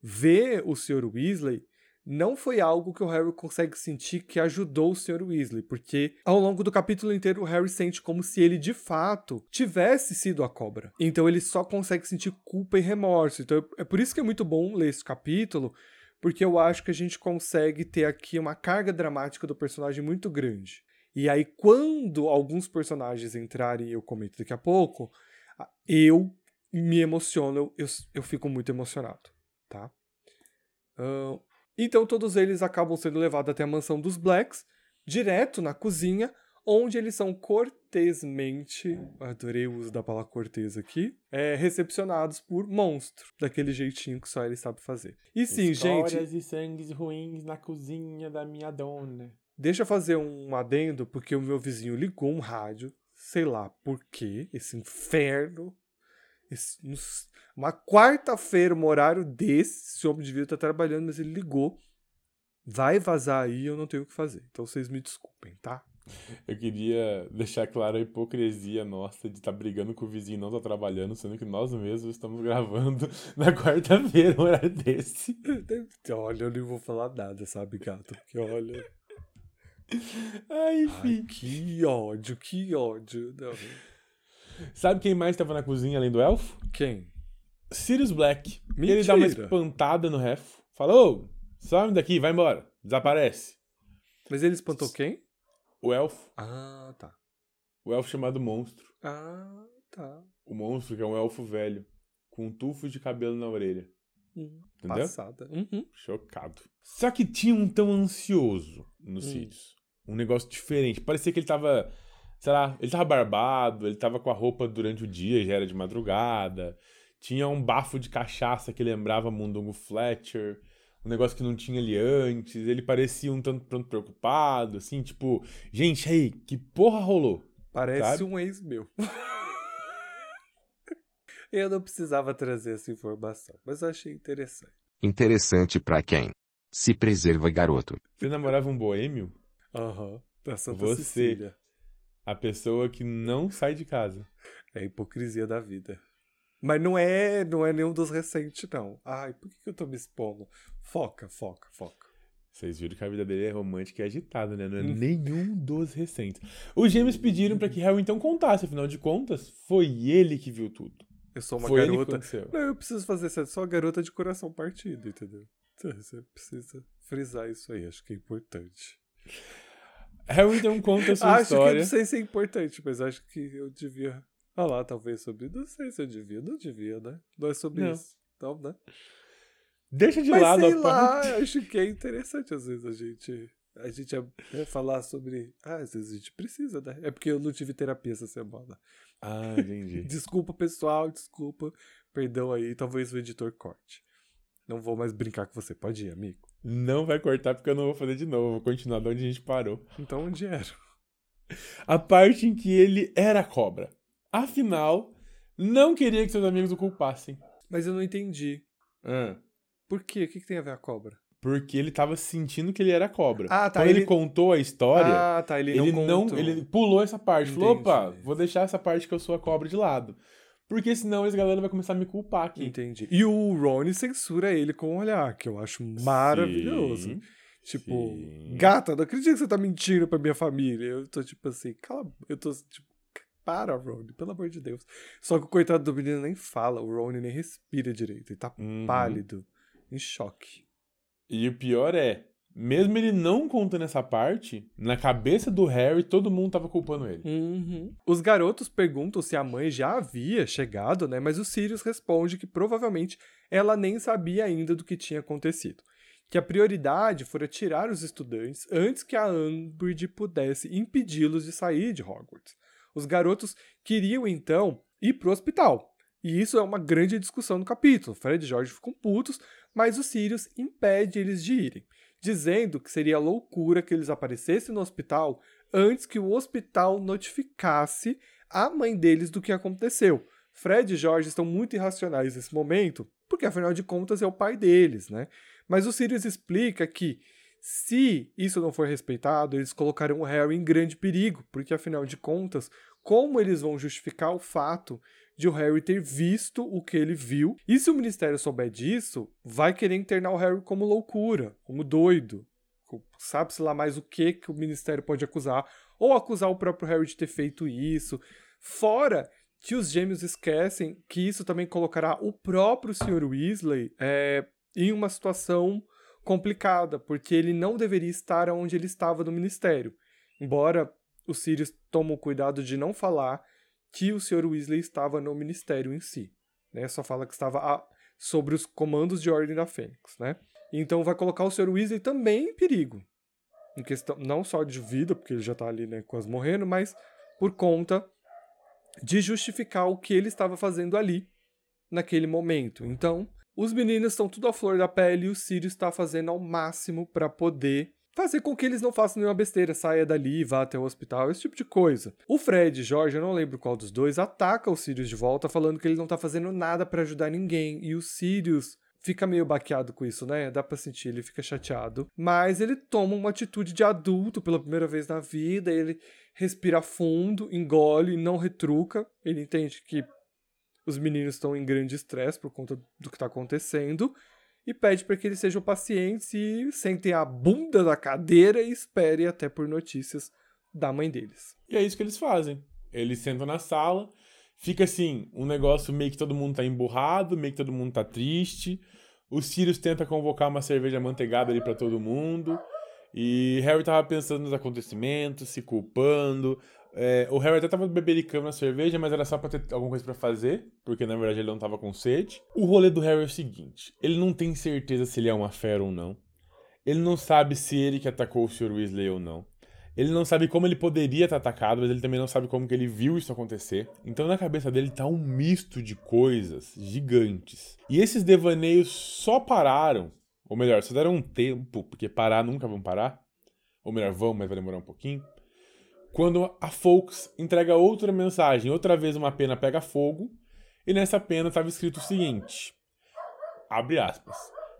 Ver o Sr. Weasley não foi algo que o Harry consegue sentir que ajudou o Sr. Weasley, porque ao longo do capítulo inteiro o Harry sente como se ele de fato tivesse sido a cobra. Então ele só consegue sentir culpa e remorso. Então é por isso que é muito bom ler esse capítulo, porque eu acho que a gente consegue ter aqui uma carga dramática do personagem muito grande. E aí, quando alguns personagens entrarem, eu comento daqui a pouco, eu me emociono, eu, eu fico muito emocionado, tá? Uh, então todos eles acabam sendo levados até a mansão dos Blacks, direto na cozinha, onde eles são cortesmente, adorei o uso da palavra cortês aqui, é, recepcionados por monstro, daquele jeitinho que só ele sabe fazer. E sim, Histórias gente. e sangues ruins na cozinha da minha dona. Deixa eu fazer um adendo, porque o meu vizinho ligou um rádio, sei lá por quê, esse inferno. Esse, uma quarta-feira, um horário desse, esse homem devia estar trabalhando, mas ele ligou. Vai vazar aí, eu não tenho o que fazer. Então vocês me desculpem, tá? Eu queria deixar claro a hipocrisia nossa de estar tá brigando com o vizinho e não estar tá trabalhando, sendo que nós mesmos estamos gravando na quarta-feira, um horário desse. Olha, eu nem vou falar nada, sabe, gato? Porque olha. Ai, enfim. Ai, que ódio, que ódio. Não. Sabe quem mais estava na cozinha além do elfo? Quem? Sirius Black. Mentira. Ele dá uma espantada no ref. Falou, some daqui, vai embora. Desaparece. Mas ele espantou quem? O elfo. Ah, tá. O elfo chamado Monstro. Ah, tá. O monstro, que é um elfo velho, com um tufo de cabelo na orelha. Uhum. Entendeu? Passada. Uhum. Chocado. Só que tinha um tão ansioso no hum. Sirius. Um negócio diferente. Parecia que ele tava, sei lá, ele tava barbado, ele tava com a roupa durante o dia, já era de madrugada. Tinha um bafo de cachaça que lembrava Mundungo Fletcher, um negócio que não tinha ali antes. Ele parecia um tanto pronto preocupado, assim, tipo, gente, aí, que porra rolou? Parece sabe? um ex meu. eu não precisava trazer essa informação, mas eu achei interessante. Interessante para quem? Se preserva, garoto. Você namorava um boêmio? Aham, uhum, da Santa Você, Cecília. a pessoa que não sai de casa. É a hipocrisia da vida. Mas não é, não é nenhum dos recentes, não. Ai, por que, que eu tô me expondo? Foca, foca, foca. Vocês viram que a vida dele é romântica e agitada, né? Não é hum. nenhum dos recentes. Os gêmeos pediram para que Harry então contasse, afinal de contas, foi ele que viu tudo. Eu sou uma foi garota. Não, eu preciso fazer isso. Eu sou uma garota de coração partido, entendeu? Você precisa frisar isso aí, acho que é importante. Harry então conta a sua acho história. Acho que não sei se é importante, mas acho que eu devia falar talvez sobre. Não sei se eu devia, não devia, né? Não é sobre não. isso. Então, né? Deixa de Mas lado sei a lá, parte... acho que é interessante às vezes a gente A gente né, falar sobre. Ah, às vezes a gente precisa, né? É porque eu não tive terapia essa semana. Ah, entendi. desculpa, pessoal, desculpa. Perdão aí, talvez o editor corte. Não vou mais brincar com você. Pode ir, amigo. Não vai cortar porque eu não vou fazer de novo. Vou continuar de onde a gente parou. Então, onde era? A parte em que ele era cobra. Afinal, não queria que seus amigos o culpassem. Mas eu não entendi. Ah, Por quê? O que, que tem a ver a cobra? porque ele tava sentindo que ele era cobra. Ah, tá, Quando ele... ele- contou a história, Ah, tá. Ele, ele, não não, ele pulou essa parte. Falou, Entendi. opa, vou deixar essa parte que eu sou a cobra de lado. Porque senão esse galera vai começar a me culpar aqui. Entendi. E o Ronnie censura ele com um olhar, que eu acho maravilhoso. Sim, Tipo, sim. gata, não acredito que você tá mentindo pra minha família. Eu tô tipo assim, cala. Eu tô tipo, para, Ronnie, pelo amor de Deus. Só que o coitado do menino nem fala, o Ronnie nem respira direito. Ele tá Uhum. pálido, em choque. E o pior é, mesmo ele não contando essa parte, na cabeça do Harry, todo mundo tava culpando ele. Uhum. Os garotos perguntam se a mãe já havia chegado, né? Mas o Sirius responde que provavelmente ela nem sabia ainda do que tinha acontecido. Que a prioridade fora tirar os estudantes antes que a Umbridge pudesse impedi-los de sair de Hogwarts. Os garotos queriam então ir pro hospital. E isso é uma grande discussão no capítulo. Fred e George ficam putos, mas o Sirius impede eles de irem, dizendo que seria loucura que eles aparecessem no hospital antes que o hospital notificasse a mãe deles do que aconteceu. Fred e George estão muito irracionais nesse momento, porque afinal de contas é o pai deles, né? Mas o Sirius explica que se isso não for respeitado, eles colocarão o Harry em grande perigo, porque afinal de contas, como eles vão justificar o fato de o Harry ter visto o que ele viu? E se o ministério souber disso, vai querer internar o Harry como loucura, como doido. Sabe-se lá mais o que, que o ministério pode acusar, ou acusar o próprio Harry de ter feito isso. Fora que os gêmeos esquecem que isso também colocará o próprio Sr. Weasley é, em uma situação complicada, porque ele não deveria estar onde ele estava no ministério. Embora o Sirius tome o cuidado de não falar que o Sr. Weasley estava no ministério em si. Né? Só fala que estava a- sobre os comandos de Ordem da Fênix. Né? Então vai colocar o Sr. Weasley também em perigo. Em questão, não só de vida, porque ele já está ali né, quase morrendo, mas por conta de justificar o que ele estava fazendo ali, naquele momento. Então, os meninos estão tudo à flor da pele e o Sirius está fazendo ao máximo para poder fazer com que eles não façam nenhuma besteira, saia dali, vá até o hospital, esse tipo de coisa. O Fred Jorge, eu não lembro qual dos dois, ataca o Sirius de volta falando que ele não tá fazendo nada para ajudar ninguém e o Sirius fica meio baqueado com isso, né? Dá pra sentir, ele fica chateado. Mas ele toma uma atitude de adulto pela primeira vez na vida, ele respira fundo, engole, não retruca. Ele entende que os meninos estão em grande estresse por conta do que está acontecendo e pede para que eles sejam pacientes e sentem a bunda da cadeira e esperem até por notícias da mãe deles. E é isso que eles fazem. Eles sentam na sala, fica assim, um negócio meio que todo mundo tá emburrado, meio que todo mundo tá triste. O Sirius tenta convocar uma cerveja manteigada ali pra todo mundo. E Harry tava pensando nos acontecimentos, se culpando. É, o Harry até tava bebericando na cerveja, mas era só pra ter alguma coisa pra fazer, porque na verdade ele não tava com sede. O rolê do Harry é o seguinte: ele não tem certeza se ele é uma fera ou não. Ele não sabe se ele que atacou o Sr. Weasley ou não. Ele não sabe como ele poderia estar atacado, mas ele também não sabe como que ele viu isso acontecer. Então na cabeça dele tá um misto de coisas gigantes. E esses devaneios só pararam, ou melhor, só deram um tempo, porque parar nunca vão parar. Ou melhor, vão, mas vai demorar um pouquinho. Quando a Folks entrega outra mensagem, outra vez uma pena pega fogo, e nessa pena estava escrito o seguinte: abre aspas.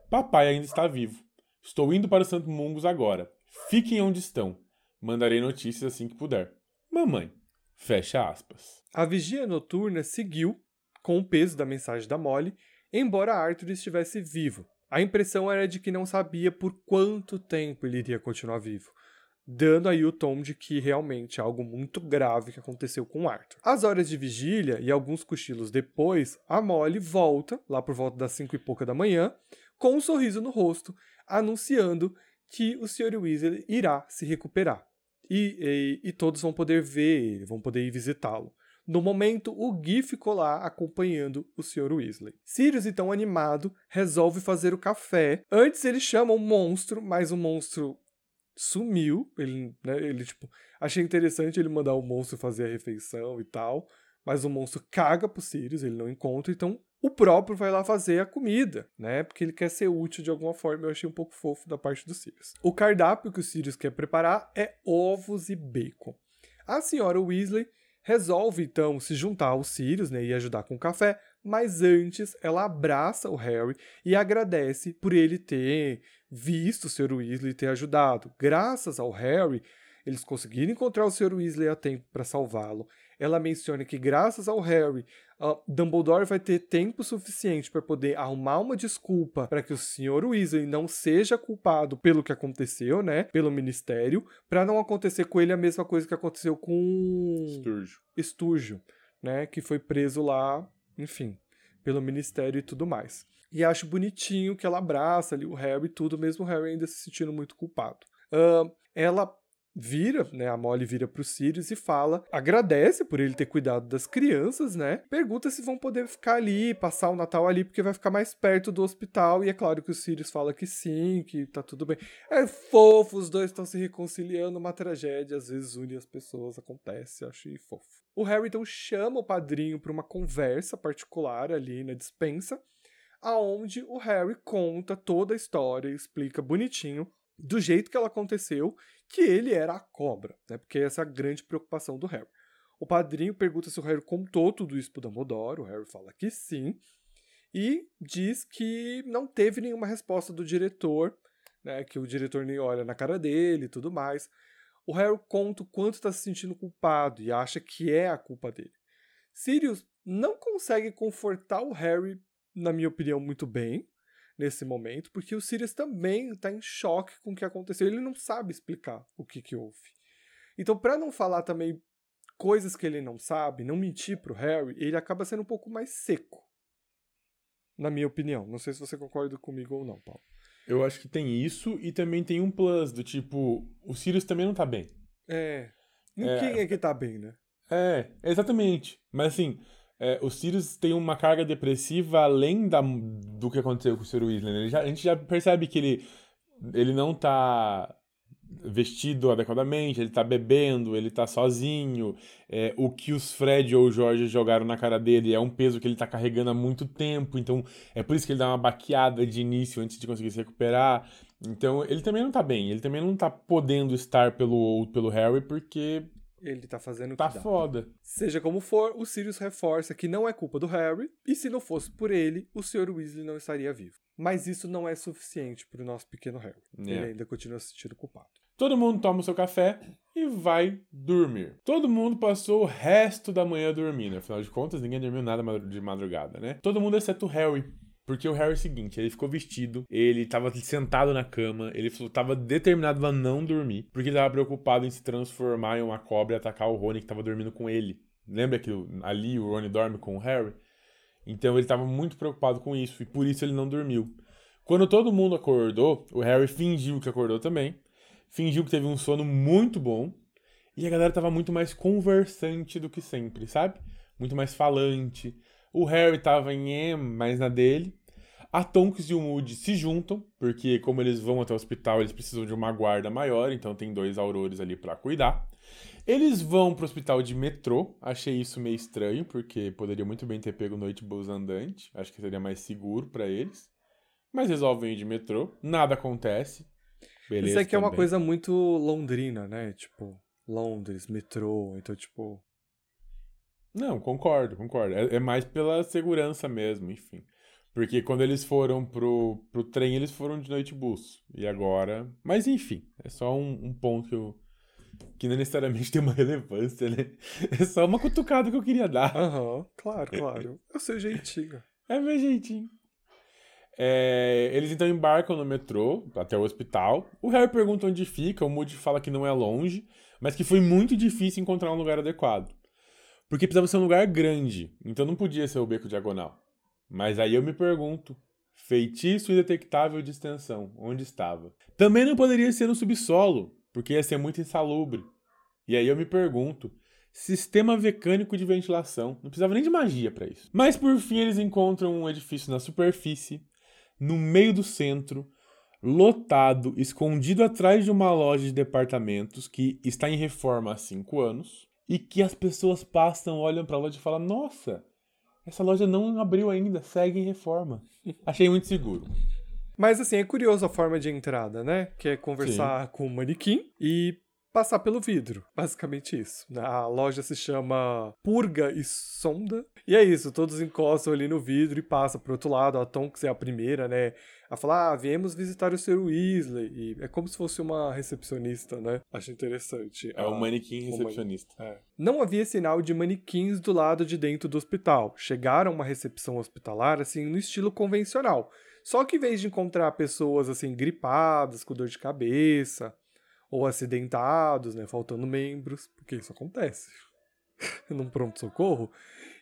Papai ainda está vivo. Estou indo para o Santo Mungus agora. Fiquem onde estão. Mandarei notícias assim que puder. Mamãe. Fecha aspas. A vigia noturna seguiu com o peso da mensagem da Molly, embora Arthur estivesse vivo. A impressão era de que não sabia por quanto tempo ele iria continuar vivo, dando aí o tom de que realmente é algo muito grave que aconteceu com Arthur. Às horas de vigília e alguns cochilos depois, a Molly volta, lá por volta das cinco e pouca da manhã, com um sorriso no rosto, anunciando que o Sr. Weasley irá se recuperar. E, e, e todos vão poder ver ele, vão poder ir visitá-lo. No momento, o Gui ficou lá acompanhando o Sr. Weasley. Sirius, então animado, resolve fazer o café. Antes ele chama um monstro, mas o monstro sumiu. Ele, né, ele, tipo, achei interessante ele mandar o monstro fazer a refeição e tal, mas o monstro caga pro Sirius, ele não encontra, então o próprio vai lá fazer a comida, né? Porque ele quer ser útil de alguma forma. Eu achei um pouco fofo da parte do Sirius. O cardápio que o Sirius quer preparar é ovos e bacon. A senhora Weasley resolve então se juntar ao Sirius né, e ajudar com o café, mas antes ela abraça o Harry e agradece por ele ter visto o Sr. Weasley ter ajudado. Graças ao Harry, eles conseguiram encontrar o Sr. Weasley a tempo para salvá-lo. Ela menciona que, graças ao Harry, uh, Dumbledore vai ter tempo suficiente para poder arrumar uma desculpa para que o Sr. Weasley não seja culpado pelo que aconteceu, né? Pelo Ministério, para não acontecer com ele a mesma coisa que aconteceu com Sturgio. Sturgio, né? Que foi preso lá, enfim, pelo Ministério e tudo mais. E acho bonitinho que ela abraça ali o Harry e tudo, mesmo o Harry ainda se sentindo muito culpado. Uh, ela vira, né, a Molly vira pro Sirius e fala, agradece por ele ter cuidado das crianças, né? Pergunta se vão poder ficar ali, passar o Natal ali, porque vai ficar mais perto do hospital. E é claro que o Sirius fala que sim, que tá tudo bem. É fofo, os dois estão se reconciliando, uma tragédia às vezes une as pessoas, acontece, achei fofo. O Harry então chama o padrinho para uma conversa particular ali na dispensa, aonde o Harry conta toda a história, explica bonitinho do jeito que ela aconteceu, que ele era a cobra, né? Porque essa é a grande preocupação do Harry. O padrinho pergunta se o Harry contou tudo isso pro Dumbledore, o Harry fala que sim, e diz que não teve nenhuma resposta do diretor, né? Que o diretor nem olha na cara dele e tudo mais. O Harry conta o quanto está se sentindo culpado e acha que é a culpa dele. Sirius não consegue confortar o Harry, na minha opinião, muito bem, nesse momento, porque o Sirius também está em choque com o que aconteceu. Ele não sabe explicar o que, que houve. Então, para não falar também coisas que ele não sabe, não mentir pro Harry, ele acaba sendo um pouco mais seco. Na minha opinião. Não sei se você concorda comigo ou não, Paulo. Eu acho que tem isso e também tem um plus do tipo, o Sirius também não tá bem. É. Quem é, é que tá bem, né? É, exatamente. Mas assim, é, o Sirius tem uma carga depressiva além da, do que aconteceu com o Sr. Weasley. Né? Já, a gente já percebe que ele, ele não tá vestido adequadamente, ele tá bebendo, ele tá sozinho. É, o que os Fred ou o Jorge jogaram na cara dele é um peso que ele tá carregando há muito tempo, então é por isso que ele dá uma baqueada de início antes de conseguir se recuperar. Então ele também não tá bem, ele também não tá podendo estar pelo, pelo Harry porque ele tá fazendo o tá que dá. foda. Seja como for, o Sirius reforça que não é culpa do Harry, e se não fosse por ele, o Sr. Weasley não estaria vivo. Mas isso não é suficiente para o nosso pequeno Harry. É. Ele ainda continua se sentindo culpado. Todo mundo toma o seu café e vai dormir. Todo mundo passou o resto da manhã dormindo. Afinal de contas, ninguém dormiu nada de madrugada, né? Todo mundo exceto o Harry. Porque o Harry é o seguinte, ele ficou vestido, ele tava sentado na cama, ele tava determinado a não dormir, porque ele tava preocupado em se transformar em uma cobra e atacar o Rony que tava dormindo com ele. Lembra que ali o Rony dorme com o Harry? Então ele tava muito preocupado com isso, e por isso ele não dormiu. Quando todo mundo acordou, o Harry fingiu que acordou também, fingiu que teve um sono muito bom, e a galera tava muito mais conversante do que sempre, sabe? Muito mais falante. O Harry tava em M, mais na dele. A Tonks e o Moody se juntam, porque como eles vão até o hospital, eles precisam de uma guarda maior, então tem dois aurores ali para cuidar. Eles vão pro hospital de metrô, achei isso meio estranho, porque poderia muito bem ter pego noite bus andante, acho que seria mais seguro para eles. Mas resolvem ir de metrô, nada acontece. Beleza. Isso aqui também. é uma coisa muito londrina, né? Tipo, Londres, metrô, então tipo. Não, concordo, concordo. É, é mais pela segurança mesmo, enfim. Porque quando eles foram pro, pro trem, eles foram de noite bus. E agora. Mas enfim, é só um, um ponto que eu. Que não necessariamente tem uma relevância, né? É só uma cutucada que eu queria dar. Aham, uhum, claro, claro. É o seu jeitinho. É meu jeitinho. É, eles então embarcam no metrô até o hospital. O Harry pergunta onde fica, o Moody fala que não é longe, mas que foi muito difícil encontrar um lugar adequado. Porque precisava ser um lugar grande, então não podia ser o beco diagonal. Mas aí eu me pergunto: feitiço indetectável de extensão, onde estava? Também não poderia ser no subsolo, porque ia ser muito insalubre. E aí eu me pergunto: sistema mecânico de ventilação, não precisava nem de magia para isso. Mas por fim eles encontram um edifício na superfície, no meio do centro, lotado, escondido atrás de uma loja de departamentos que está em reforma há cinco anos e que as pessoas passam, olham para a loja e falam: Nossa, essa loja não abriu ainda, segue em reforma. Achei muito seguro. Mas assim, é curioso a forma de entrada, né? Que é conversar Sim. com o manequim e passar pelo vidro. Basicamente isso. A loja se chama Purga e Sonda. E é isso, todos encostam ali no vidro e passam pro outro lado. A Tonks é a primeira, né? A falar, ah, viemos visitar o Sr. Weasley. E é como se fosse uma recepcionista, né? Acho interessante. É um manequim recepcionista. É. Não havia sinal de manequins do lado de dentro do hospital. Chegaram a uma recepção hospitalar, assim, no estilo convencional. Só que em vez de encontrar pessoas, assim, gripadas, com dor de cabeça ou acidentados, né, faltando membros, porque isso acontece num pronto-socorro,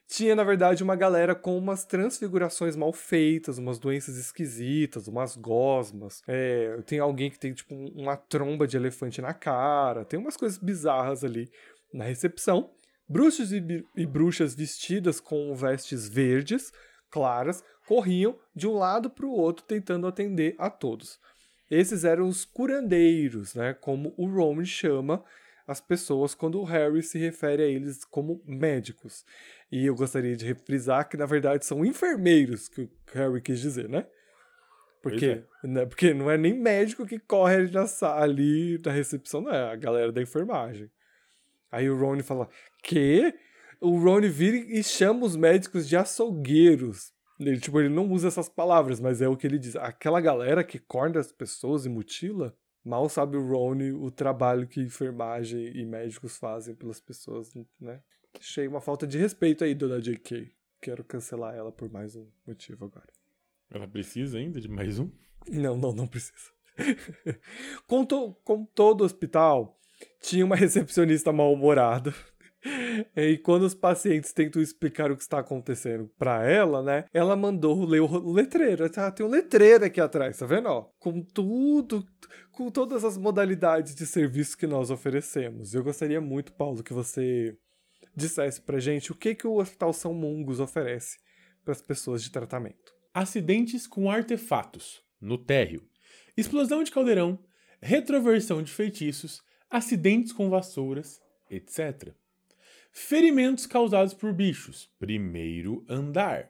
tinha, na verdade, uma galera com umas transfigurações mal feitas, umas doenças esquisitas, umas gosmas. É, tem alguém que tem, tipo, uma tromba de elefante na cara. Tem umas coisas bizarras ali na recepção. Bruxos e, e bruxas vestidas com vestes verdes, claras, corriam de um lado para o outro tentando atender a todos. Esses eram os curandeiros, né? Como o Ron chama as pessoas quando o Harry se refere a eles como médicos. E eu gostaria de reprisar que, na verdade, são enfermeiros que o Harry quis dizer, né? Porque, é. né, porque não é nem médico que corre ali na, ali na recepção, não é a galera da enfermagem. Aí o Ron fala, que? O Ron vira e chama os médicos de açougueiros. Ele, tipo, ele não usa essas palavras, mas é o que ele diz. Aquela galera que corda as pessoas e mutila, mal sabe o Ron o trabalho que enfermagem e médicos fazem pelas pessoas, né? Achei uma falta de respeito aí, dona J.K. Quero cancelar ela por mais um motivo agora. Ela precisa ainda de mais um? Não, não, não precisa. com, to, com todo hospital, tinha uma recepcionista mal-humorada E quando os pacientes tentam explicar o que está acontecendo para ela, né? Ela mandou ler o letreiro. Ah, tem um letreiro aqui atrás, tá vendo? Ó, com tudo, com todas as modalidades de serviço que nós oferecemos. Eu gostaria muito, Paulo, que você dissesse pra gente o que, que o Hospital São Mungos oferece para as pessoas de tratamento. Acidentes com artefatos no térreo, explosão de caldeirão, retroversão de feitiços, acidentes com vassouras, etc. Ferimentos causados por bichos, primeiro andar.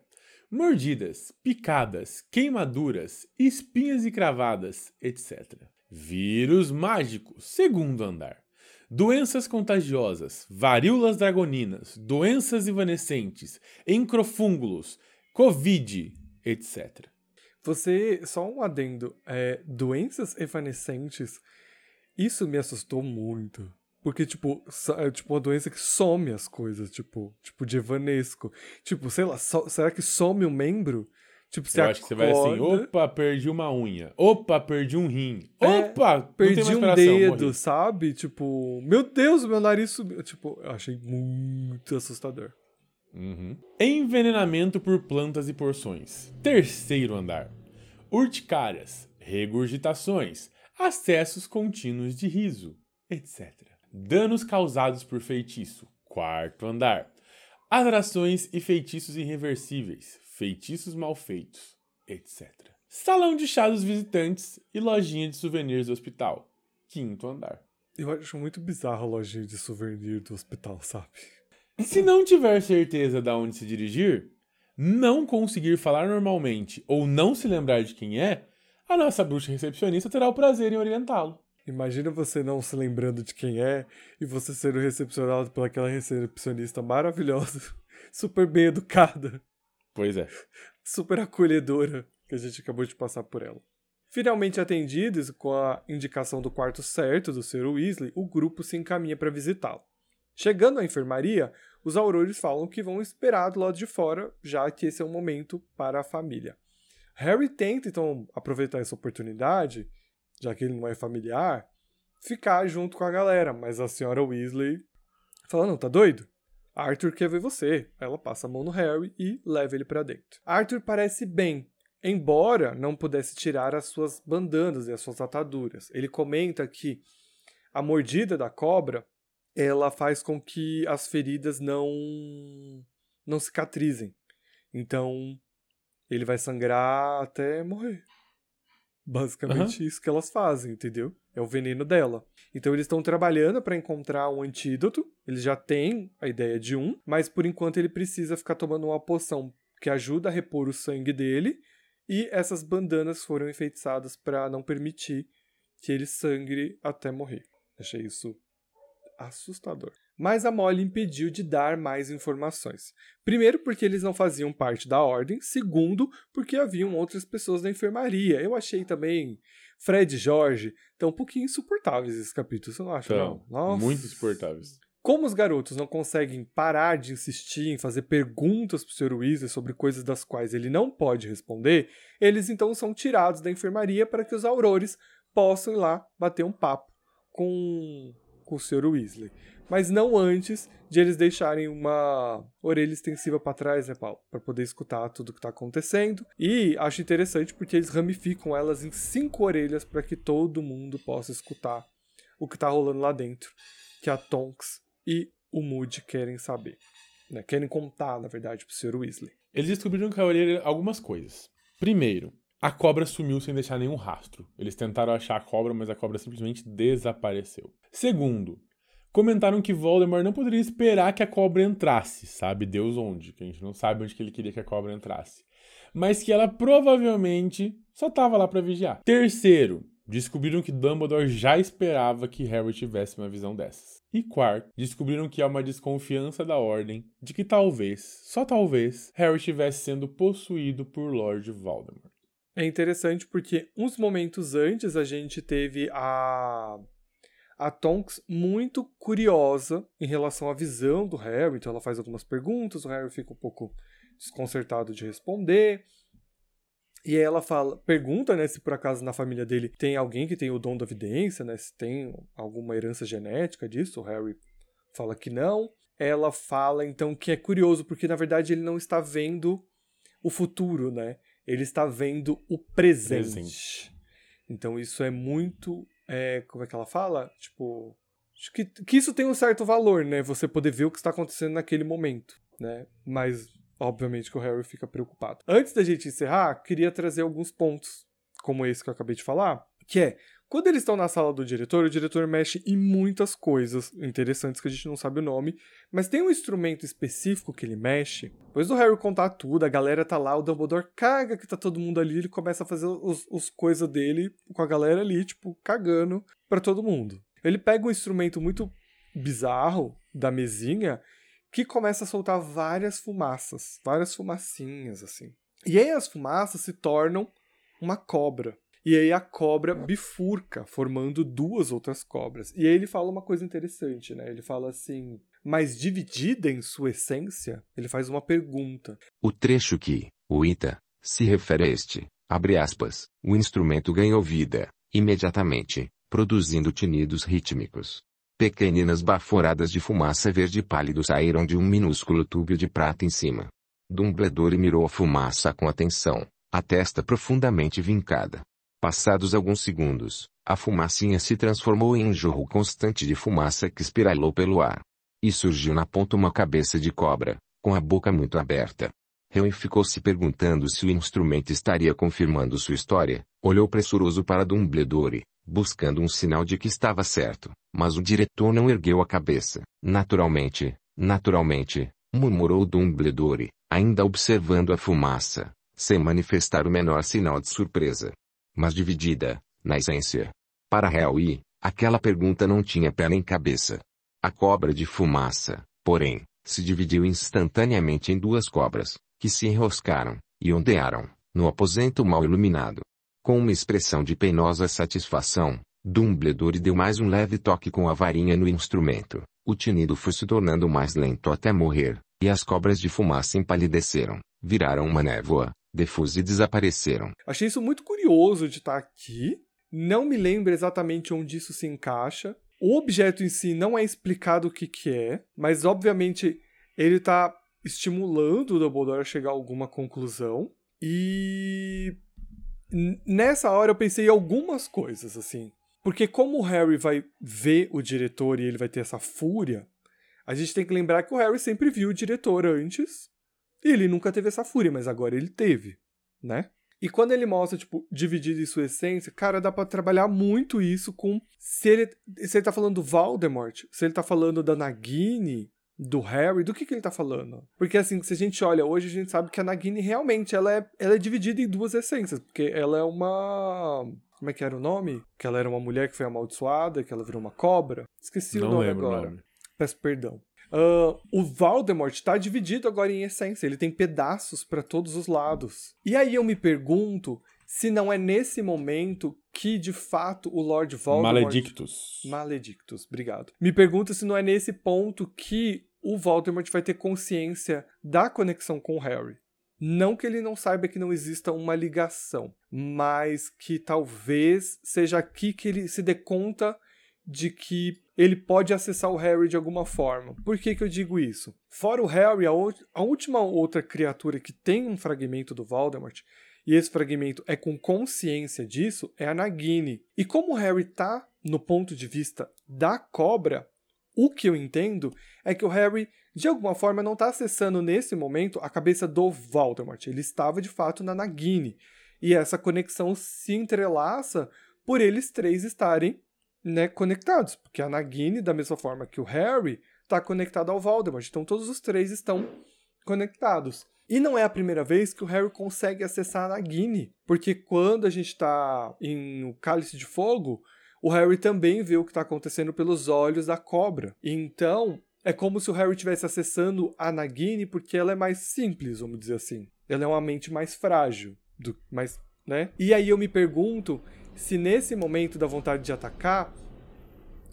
Mordidas, picadas, queimaduras, espinhas e cravadas, etc. Vírus mágico, segundo andar. Doenças contagiosas, varíolas dragoninas, doenças evanescentes, encrofúngulos, covid, etc. Você, só um adendo, é, doenças evanescentes, isso me assustou muito. Porque, tipo, é tipo uma doença que some as coisas, tipo, tipo de evanesco. Tipo, sei lá, so, será que some um membro? Tipo, você Eu acho que você vai assim, opa, perdi uma unha. Opa, perdi um rim. É, opa, perdi um dedo, morri. sabe? Tipo, meu Deus, meu nariz subiu. Tipo, eu achei muito assustador. Uhum. Envenenamento por plantas e porções. Terceiro andar. Urticárias, regurgitações, acessos contínuos de riso, etc. Danos causados por feitiço. Quarto andar. Atrações e feitiços irreversíveis. Feitiços mal feitos, etc. Salão de chá dos visitantes e lojinha de souvenirs do hospital. Quinto andar. Eu acho muito bizarro a lojinha de souvenir do hospital, sabe? Se não tiver certeza de onde se dirigir, não conseguir falar normalmente ou não se lembrar de quem é, a nossa bruxa recepcionista terá o prazer em orientá-lo. Imagina você não se lembrando de quem é e você sendo recepcionado por aquela recepcionista maravilhosa, super bem educada. Pois é. Super acolhedora que a gente acabou de passar por ela. Finalmente atendidos com a indicação do quarto certo do Sr. Weasley, o grupo se encaminha para visitá-lo. Chegando à enfermaria, os aurores falam que vão esperar do lado de fora, já que esse é um momento para a família. Harry tenta então aproveitar essa oportunidade já que ele não é familiar, ficar junto com a galera. Mas a senhora Weasley fala: Não, tá doido? Arthur quer ver você. Ela passa a mão no Harry e leva ele para dentro. Arthur parece bem, embora não pudesse tirar as suas bandanas e as suas ataduras. Ele comenta que a mordida da cobra ela faz com que as feridas não não cicatrizem. Então ele vai sangrar até morrer. Basicamente uhum. isso que elas fazem, entendeu? É o veneno dela. Então eles estão trabalhando para encontrar um antídoto. Eles já têm a ideia de um, mas por enquanto ele precisa ficar tomando uma poção que ajuda a repor o sangue dele. E essas bandanas foram enfeitiçadas para não permitir que ele sangre até morrer. Achei isso assustador. Mas a Molly impediu de dar mais informações. Primeiro, porque eles não faziam parte da ordem. Segundo, porque haviam outras pessoas na enfermaria. Eu achei também Fred e Jorge tão um pouquinho insuportáveis esse capítulo, você não acha? Então, não? Nossa. Muito insuportáveis. Como os garotos não conseguem parar de insistir em fazer perguntas para o Sr. Weasley sobre coisas das quais ele não pode responder, eles então são tirados da enfermaria para que os aurores possam ir lá bater um papo com, com o Sr. Weasley mas não antes de eles deixarem uma orelha extensiva para trás, né, Paulo? Para poder escutar tudo que está acontecendo. E acho interessante porque eles ramificam elas em cinco orelhas para que todo mundo possa escutar o que está rolando lá dentro, que a Tonks e o Moody querem saber. Né? Querem contar, na verdade, para o Sr. Weasley. Eles descobriram que a orelha algumas coisas. Primeiro, a cobra sumiu sem deixar nenhum rastro. Eles tentaram achar a cobra, mas a cobra simplesmente desapareceu. Segundo, comentaram que Voldemort não poderia esperar que a cobra entrasse, sabe Deus onde, que a gente não sabe onde que ele queria que a cobra entrasse. Mas que ela provavelmente só estava lá para vigiar. Terceiro, descobriram que Dumbledore já esperava que Harry tivesse uma visão dessas. E quarto, descobriram que há uma desconfiança da ordem de que talvez, só talvez, Harry estivesse sendo possuído por Lord Voldemort. É interessante porque uns momentos antes a gente teve a a Tonks muito curiosa em relação à visão do Harry, então ela faz algumas perguntas, o Harry fica um pouco desconcertado de responder. E aí ela fala, pergunta, né, se por acaso na família dele tem alguém que tem o dom da vidência, né, se tem alguma herança genética disso. O Harry fala que não. Ela fala então que é curioso porque na verdade ele não está vendo o futuro, né? Ele está vendo o presente. presente. Então isso é muito é, como é que ela fala? Tipo, acho que, que isso tem um certo valor, né? Você poder ver o que está acontecendo naquele momento, né? Mas, obviamente, que o Harry fica preocupado. Antes da gente encerrar, queria trazer alguns pontos, como esse que eu acabei de falar, que é, quando eles estão na sala do diretor, o diretor mexe em muitas coisas interessantes que a gente não sabe o nome, mas tem um instrumento específico que ele mexe. Depois do Harry contar tudo, a galera tá lá, o Dumbledore caga que tá todo mundo ali, ele começa a fazer os, os coisas dele com a galera ali, tipo, cagando pra todo mundo. Ele pega um instrumento muito bizarro da mesinha que começa a soltar várias fumaças, várias fumacinhas assim. E aí as fumaças se tornam uma cobra. E aí a cobra bifurca, formando duas outras cobras. E aí ele fala uma coisa interessante, né? Ele fala assim: mas dividida em sua essência, ele faz uma pergunta. O trecho que, o Ita, se refere a este, abre aspas, o instrumento ganhou vida, imediatamente, produzindo tinidos rítmicos. Pequeninas baforadas de fumaça verde pálido saíram de um minúsculo tubo de prata em cima. Dumbledore mirou a fumaça com atenção, a testa profundamente vincada. Passados alguns segundos, a fumacinha se transformou em um jorro constante de fumaça que espiralou pelo ar. E surgiu na ponta uma cabeça de cobra, com a boca muito aberta. Harry ficou se perguntando se o instrumento estaria confirmando sua história, olhou pressuroso para Dumbledore, buscando um sinal de que estava certo, mas o diretor não ergueu a cabeça. Naturalmente, naturalmente, murmurou Dumbledore, ainda observando a fumaça, sem manifestar o menor sinal de surpresa mas dividida, na essência. Para Harry, aquela pergunta não tinha pé nem cabeça. A cobra de fumaça, porém, se dividiu instantaneamente em duas cobras, que se enroscaram, e ondearam, no aposento mal iluminado. Com uma expressão de penosa satisfação, Dumbledore deu mais um leve toque com a varinha no instrumento. O tinido foi se tornando mais lento até morrer, e as cobras de fumaça empalideceram, viraram uma névoa, Defuse e desapareceram. Achei isso muito curioso de estar aqui. Não me lembro exatamente onde isso se encaixa. O objeto em si não é explicado o que, que é, mas obviamente ele está estimulando o Dumbledore a chegar a alguma conclusão. E nessa hora eu pensei em algumas coisas, assim. Porque como o Harry vai ver o diretor e ele vai ter essa fúria, a gente tem que lembrar que o Harry sempre viu o diretor antes e ele nunca teve essa fúria, mas agora ele teve, né? E quando ele mostra, tipo, dividido em sua essência, cara, dá para trabalhar muito isso com. Se ele, se ele tá falando do Voldemort, se ele tá falando da Nagini, do Harry, do que, que ele tá falando? Porque assim, se a gente olha hoje, a gente sabe que a Nagini realmente ela é, ela é dividida em duas essências, porque ela é uma. Como é que era o nome? Que ela era uma mulher que foi amaldiçoada, que ela virou uma cobra. Esqueci Não o nome o agora. nome. Peço perdão. Ah, o Voldemort está dividido agora em essência, ele tem pedaços para todos os lados. E aí eu me pergunto se não é nesse momento que de fato o Lord Voldemort. Maledictus. Maledictus, obrigado. Me pergunto se não é nesse ponto que o Voldemort vai ter consciência da conexão com o Harry. Não que ele não saiba que não exista uma ligação, mas que talvez seja aqui que ele se dê conta de que ele pode acessar o Harry de alguma forma. Por que, que eu digo isso? Fora o Harry, a, a última outra criatura que tem um fragmento do Voldemort, e esse fragmento é com consciência disso, é a Nagini. E como o Harry tá no ponto de vista da cobra, o que eu entendo é que o Harry, de alguma forma, não está acessando nesse momento a cabeça do Voldemort. Ele estava de fato na Nagini. E essa conexão se entrelaça por eles três estarem né, conectados. Porque a Nagini, da mesma forma que o Harry, está conectado ao Voldemort. Então todos os três estão conectados. E não é a primeira vez que o Harry consegue acessar a Nagini, porque quando a gente está em O Cálice de Fogo, o Harry também vê o que está acontecendo pelos olhos da cobra. Então, é como se o Harry estivesse acessando a Nagini porque ela é mais simples, vamos dizer assim. Ela é uma mente mais frágil, do, mais, né? E aí eu me pergunto se nesse momento da vontade de atacar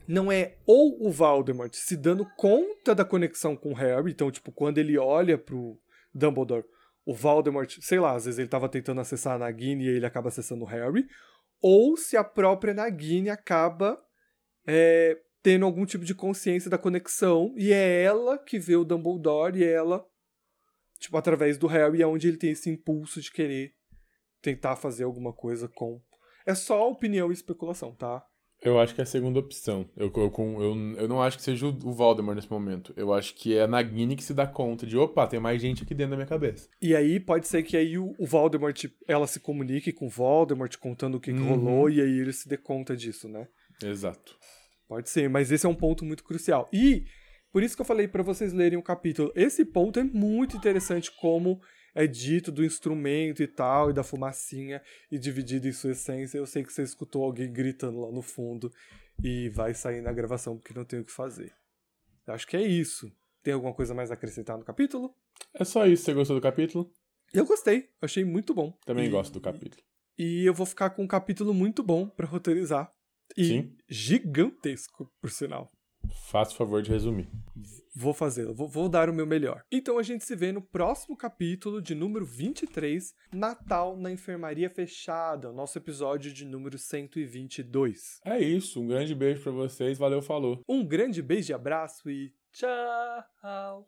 não é ou o Voldemort se dando conta da conexão com o Harry, então tipo quando ele olha pro Dumbledore, o Voldemort, sei lá, às vezes ele estava tentando acessar a Nagini e ele acaba acessando o Harry, ou se a própria Nagini acaba é, tendo algum tipo de consciência da conexão e é ela que vê o Dumbledore e ela, tipo, através do Harry é onde ele tem esse impulso de querer tentar fazer alguma coisa com. É só opinião e especulação, tá? Eu acho que é a segunda opção. Eu, eu, eu, eu não acho que seja o Voldemort nesse momento. Eu acho que é a Nagini que se dá conta de, opa, tem mais gente aqui dentro da minha cabeça. E aí pode ser que aí o, o Voldemort, ela se comunique com o Voldemort, contando o que, que Uhum. rolou, e aí ele se dê conta disso, né? Exato. Pode ser, mas esse é um ponto muito crucial. E por isso que eu falei para vocês lerem o capítulo. Esse ponto é muito interessante como é dito do instrumento e tal, e da fumacinha, e dividido em sua essência. Eu sei que você escutou alguém gritando lá no fundo e vai sair na gravação porque não tem o que fazer. Eu acho que é isso. Tem alguma coisa mais a acrescentar no capítulo? É só isso. Você gostou do capítulo? Eu gostei, achei muito bom. Também E- gosto do capítulo. E eu vou ficar com um capítulo muito bom pra roteirizar. E Sim. gigantesco, por sinal. Faça o favor de resumir. Vou fazê-lo, vou, vou dar o meu melhor. Então a gente se vê no próximo capítulo de número 23, Natal na Enfermaria Fechada, o nosso episódio de número 122. É isso. Um grande beijo pra vocês. Valeu, falou. Um grande beijo e abraço e tchau!